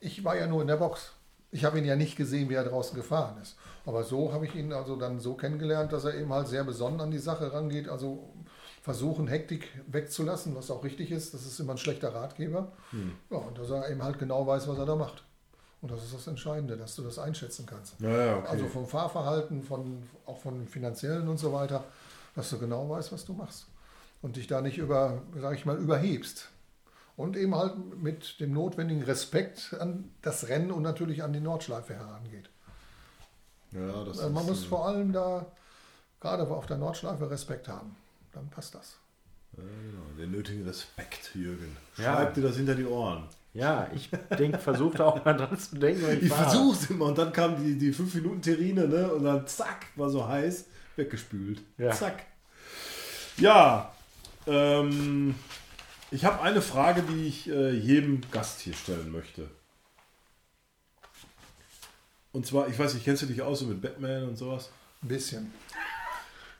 ich war ja nur in der Box. Ich habe ihn ja nicht gesehen, wie er draußen gefahren ist. Aber so habe ich ihn also dann so kennengelernt, dass er eben halt sehr besonnen an die Sache rangeht. Also versuchen, Hektik wegzulassen, was auch richtig ist. Das ist immer ein schlechter Ratgeber. Ja, und dass er eben halt genau weiß, was er da macht. Und das ist das Entscheidende, dass du das einschätzen kannst. Ja, okay. Also vom Fahrverhalten, von, auch von finanziellen und so weiter, dass du genau weißt, was du machst. Und dich da nicht über, sag ich mal, überhebst. Und eben halt mit dem notwendigen Respekt an das Rennen und natürlich an die Nordschleife herangeht. ja, das Also man ist, muss äh, vor allem da, gerade auf der Nordschleife, Respekt haben. Dann passt das. ja, genau, den nötigen Respekt, Jürgen. Ja. Schreib dir das hinter die Ohren. Ja, ich denk, versuchte auch mal dran zu denken. Ich, ich versuche es immer und dann kam die, die 5 Minuten Terrine ne? und dann zack, war so heiß, weggespült. Ja. Zack. Ja, ähm, ich habe eine Frage, die ich äh, jedem Gast hier stellen möchte. Und zwar, ich weiß nicht, kennst du dich aus so mit Batman und sowas? Ein bisschen.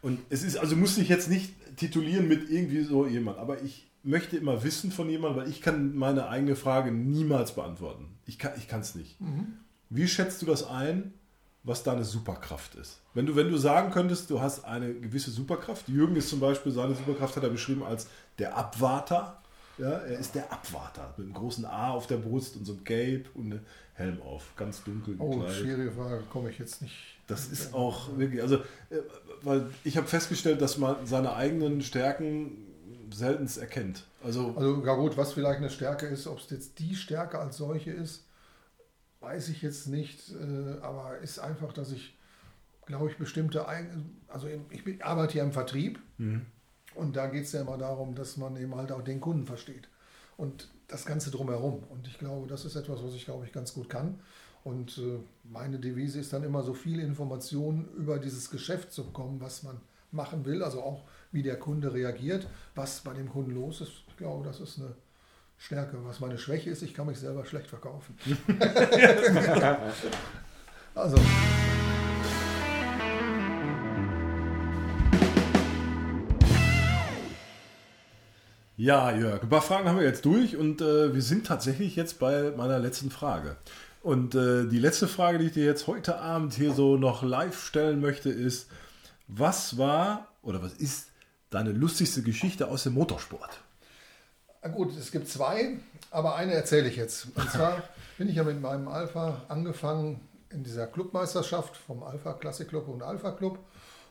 Und es ist, also muss ich jetzt nicht titulieren mit irgendwie so jemand, aber ich möchte immer wissen von jemandem, weil ich kann meine eigene Frage niemals beantworten. Ich kann es nicht. Mhm. Wie schätzt du das ein, was deine Superkraft ist? Wenn du, wenn du sagen könntest, du hast eine gewisse Superkraft, Jürgen ist zum Beispiel, seine Superkraft hat er beschrieben als der Abwarter. Ja, er ist der Abwarter mit einem großen A auf der Brust und so ein Cape und einen Helm auf, ganz dunkel. Oh, gekleidet. schwierige Frage, komme ich jetzt nicht. Das ist auch wirklich, also, äh, weil ich habe festgestellt, dass man seine eigenen Stärken selten erkennt. Also, also ja gut, was vielleicht eine Stärke ist, ob es jetzt die Stärke als solche ist, weiß ich jetzt nicht, äh, aber ist einfach, dass ich, glaube ich, bestimmte, also ich arbeite ja im Vertrieb mhm. und da geht es ja immer darum, dass man eben halt auch den Kunden versteht und das Ganze drumherum. Und ich glaube, das ist etwas, was ich, glaube ich, ganz gut kann. Und äh, meine Devise ist dann immer so viel Informationen über dieses Geschäft zu bekommen, was man machen will, also auch wie der Kunde reagiert, was bei dem Kunden los ist. Ich glaube, das ist eine Stärke. Was meine Schwäche ist, ich kann mich selber schlecht verkaufen. also. Ja, Jörg, ein paar Fragen haben wir jetzt durch und äh, wir sind tatsächlich jetzt bei meiner letzten Frage. Und äh, die letzte Frage, die ich dir jetzt heute Abend hier so noch live stellen möchte, ist, was war oder was ist deine lustigste Geschichte aus dem Motorsport? Gut, es gibt zwei, aber eine erzähle ich jetzt. Und zwar bin ich ja mit meinem Alpha angefangen in dieser Clubmeisterschaft vom Alpha Classic Club und Alpha Club.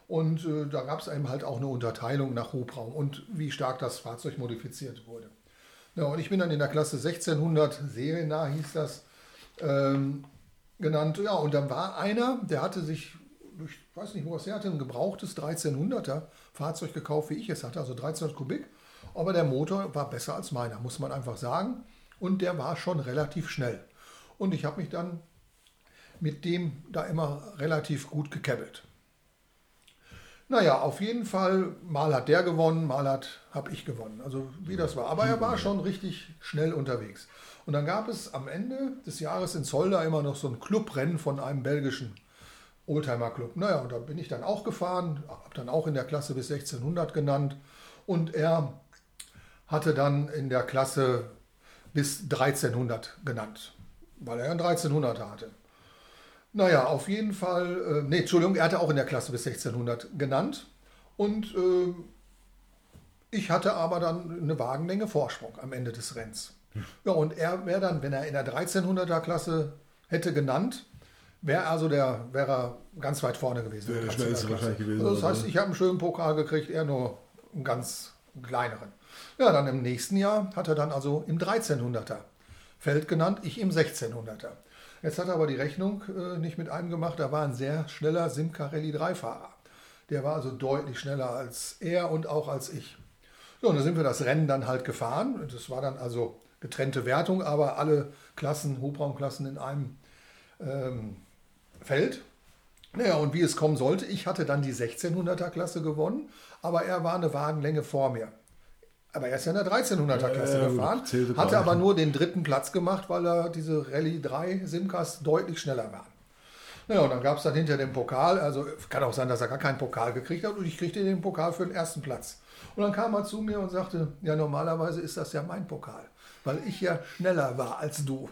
Und äh, da gab es eben halt auch eine Unterteilung nach Hubraum und wie stark das Fahrzeug modifiziert wurde. Ja, und ich bin dann in der Klasse 1600 seriennah hieß das ähm, genannt. Ja, und dann war einer, der hatte sich, ich weiß nicht, wo er hatte, ein gebrauchtes 1300er Fahrzeug gekauft, wie ich es hatte, also 1300 Kubik. Aber der Motor war besser als meiner, muss man einfach sagen. Und der war schon relativ schnell. Und ich habe mich dann mit dem da immer relativ gut gekebbelt. Naja, auf jeden Fall, mal hat der gewonnen, mal hat habe ich gewonnen. Also wie das war. Aber er war schon richtig schnell unterwegs. Und dann gab es am Ende des Jahres in Zolder immer noch so ein Clubrennen von einem belgischen Oldtimer Club. Naja, und da bin ich dann auch gefahren, habe dann auch in der Klasse bis 1600 genannt. Und er hatte dann in der Klasse bis 1300 genannt, weil er einen 1300er hatte. Naja, auf jeden Fall, äh, nee, Entschuldigung, er hatte auch in der Klasse bis 1600 genannt und äh, ich hatte aber dann eine Wagenlänge Vorsprung am Ende des Rennens. Ja, und er wäre dann, wenn er in der 1300er Klasse hätte genannt, wäre also der, wäre er ganz weit vorne gewesen. Wäre der schnellste wahrscheinlich gewesen. Also das heißt, ich habe einen schönen Pokal gekriegt, er nur einen ganz kleineren. Ja, dann im nächsten Jahr hat er dann also im 1300er Feld genannt, ich im 1600er. Jetzt hat er aber die Rechnung äh, nicht mit einem gemacht, da war ein sehr schneller Simcarelli 3-Fahrer. Der war also deutlich schneller als er und auch als ich. So, und dann sind wir das Rennen dann halt gefahren. Das war dann also getrennte Wertung, aber alle Klassen, Hubraumklassen in einem ähm, Feld. Naja, und wie es kommen sollte, ich hatte dann die 1600er Klasse gewonnen, aber er war eine Wagenlänge vor mir. Aber er ist ja in der 1300er Klasse äh, gefahren, hatte aber nur den dritten Platz gemacht, weil er diese Rallye 3 Simcas deutlich schneller waren. Naja, und dann gab es dann hinter dem Pokal, also kann auch sein, dass er gar keinen Pokal gekriegt hat und ich kriegte den Pokal für den ersten Platz. Und dann kam er zu mir und sagte, ja normalerweise ist das ja mein Pokal weil ich ja schneller war als du.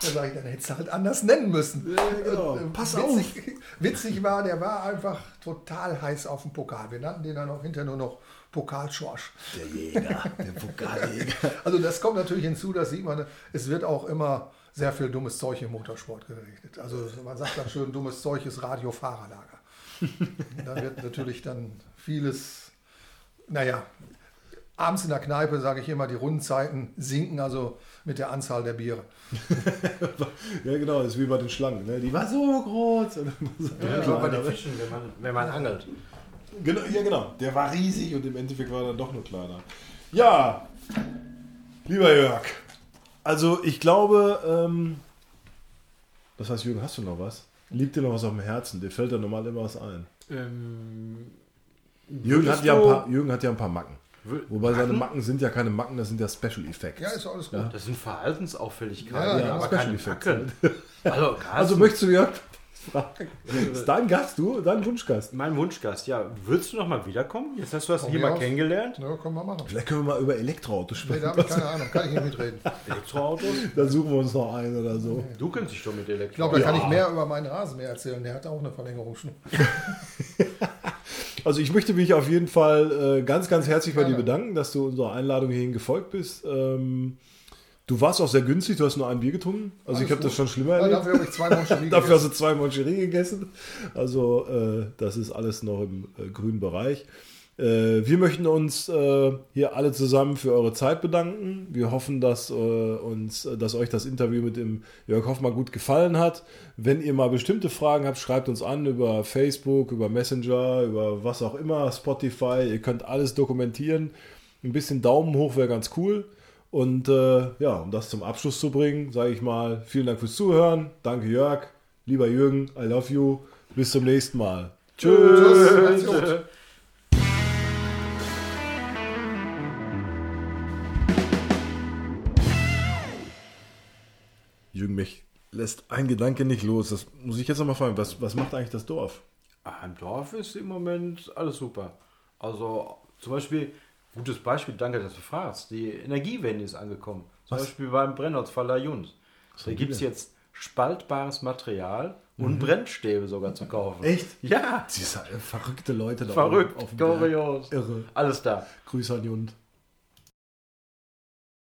Da sage ich, dann hättest du halt anders nennen müssen. Ja, genau. Und, äh, Pass witzig, auf. Witzig war, der war einfach total heiß auf dem Pokal. Wir nannten den dann auch hinterher nur noch Pokalschorsch. Der Jäger, der Pokaljäger. Also das kommt natürlich hinzu, das sieht man, es wird auch immer sehr viel dummes Zeug im Motorsport gerichtet. Also man sagt dann schön, dummes Zeug ist Radiofahrerlager. da wird natürlich dann vieles, naja, abends in der Kneipe, sage ich immer, die Rundenzeiten sinken also mit der Anzahl der Biere. ja, genau, das ist wie bei den Schlangen. Ne? Die war so groß. Ja, kleiner, bei den Fischen, wenn man, wenn man angelt. Genau, ja, genau. Der war riesig und im Endeffekt war er dann doch nur kleiner. Ja, lieber Jörg, Also ich glaube, ähm, das heißt, Jürgen, hast du noch was? Liegt dir noch was auf dem Herzen? Dir fällt da normal immer was ein. Ähm, Jürgen hat, ja ein paar, Jürgen hat ja ein paar Macken. Wobei seine Macken sind ja keine Macken, das sind ja Special Effects. Ja, ist alles gut. Ja. Das sind Verhaltensauffälligkeiten, Ja, ja, aber Special keine Effects Macken. Also, Also also möchtest du Jörg fragen? Ist dein Gast, du? Dein Wunschgast? mein Wunschgast, ja, willst du noch mal wiederkommen? Jetzt hast du das hier mal kennengelernt. Ja, können wir machen. Vielleicht können wir mal über Elektroautos Nee, sprechen. da habe ich keine Ahnung, kann ich nicht mitreden. Elektroautos? da suchen wir uns noch einen oder so. Du kennst dich doch mit Ich glaube, Elektroautos. da kann ich mehr über meinen Rasenmäher erzählen. Der hat auch eine Verlängerungsschnur. Also ich möchte mich auf jeden Fall äh, ganz, ganz herzlich bei dir bedanken, dass du unserer Einladung hierhin gefolgt bist. Ähm, du warst auch sehr günstig, du hast nur ein Bier getrunken. Also Alles ich habe das schon schlimmer Ja, erlebt. dafür habe ich zwei Moncherie Dafür hast du zwei Moncherie gegessen. Also äh, das ist alles noch im äh, grünen Bereich. Äh, wir möchten uns äh, hier alle zusammen für eure Zeit bedanken. Wir hoffen, dass, äh, uns, dass euch das Interview mit dem Jörg Hoffmann gut gefallen hat. Wenn ihr mal bestimmte Fragen habt, schreibt uns an über Facebook, über Messenger, über was auch immer, Spotify. Ihr könnt alles dokumentieren. Ein bisschen Daumen hoch wäre ganz cool. Und äh, ja, um das zum Abschluss zu bringen, sage ich mal, vielen Dank fürs Zuhören. Danke Jörg, lieber Jürgen, I love you. Bis zum nächsten Mal. Tschüss. Tschüss. Jürgen, mich lässt ein Gedanke nicht los. Das muss ich jetzt nochmal fragen. Was, was macht eigentlich das Dorf? Ah, Im Dorf ist im Moment alles super. Also zum Beispiel, gutes Beispiel, danke, dass du fragst. Die Energiewende ist angekommen. Zum Was? Beispiel beim Brennholzfaller Jund. Da gibt es jetzt spaltbares Material und Brennstäbe sogar zu kaufen. Echt? Ja, Diese verrückte Leute da verrückt, auf dem Berg. kurios. Irre. Alles da. Grüße an Jund.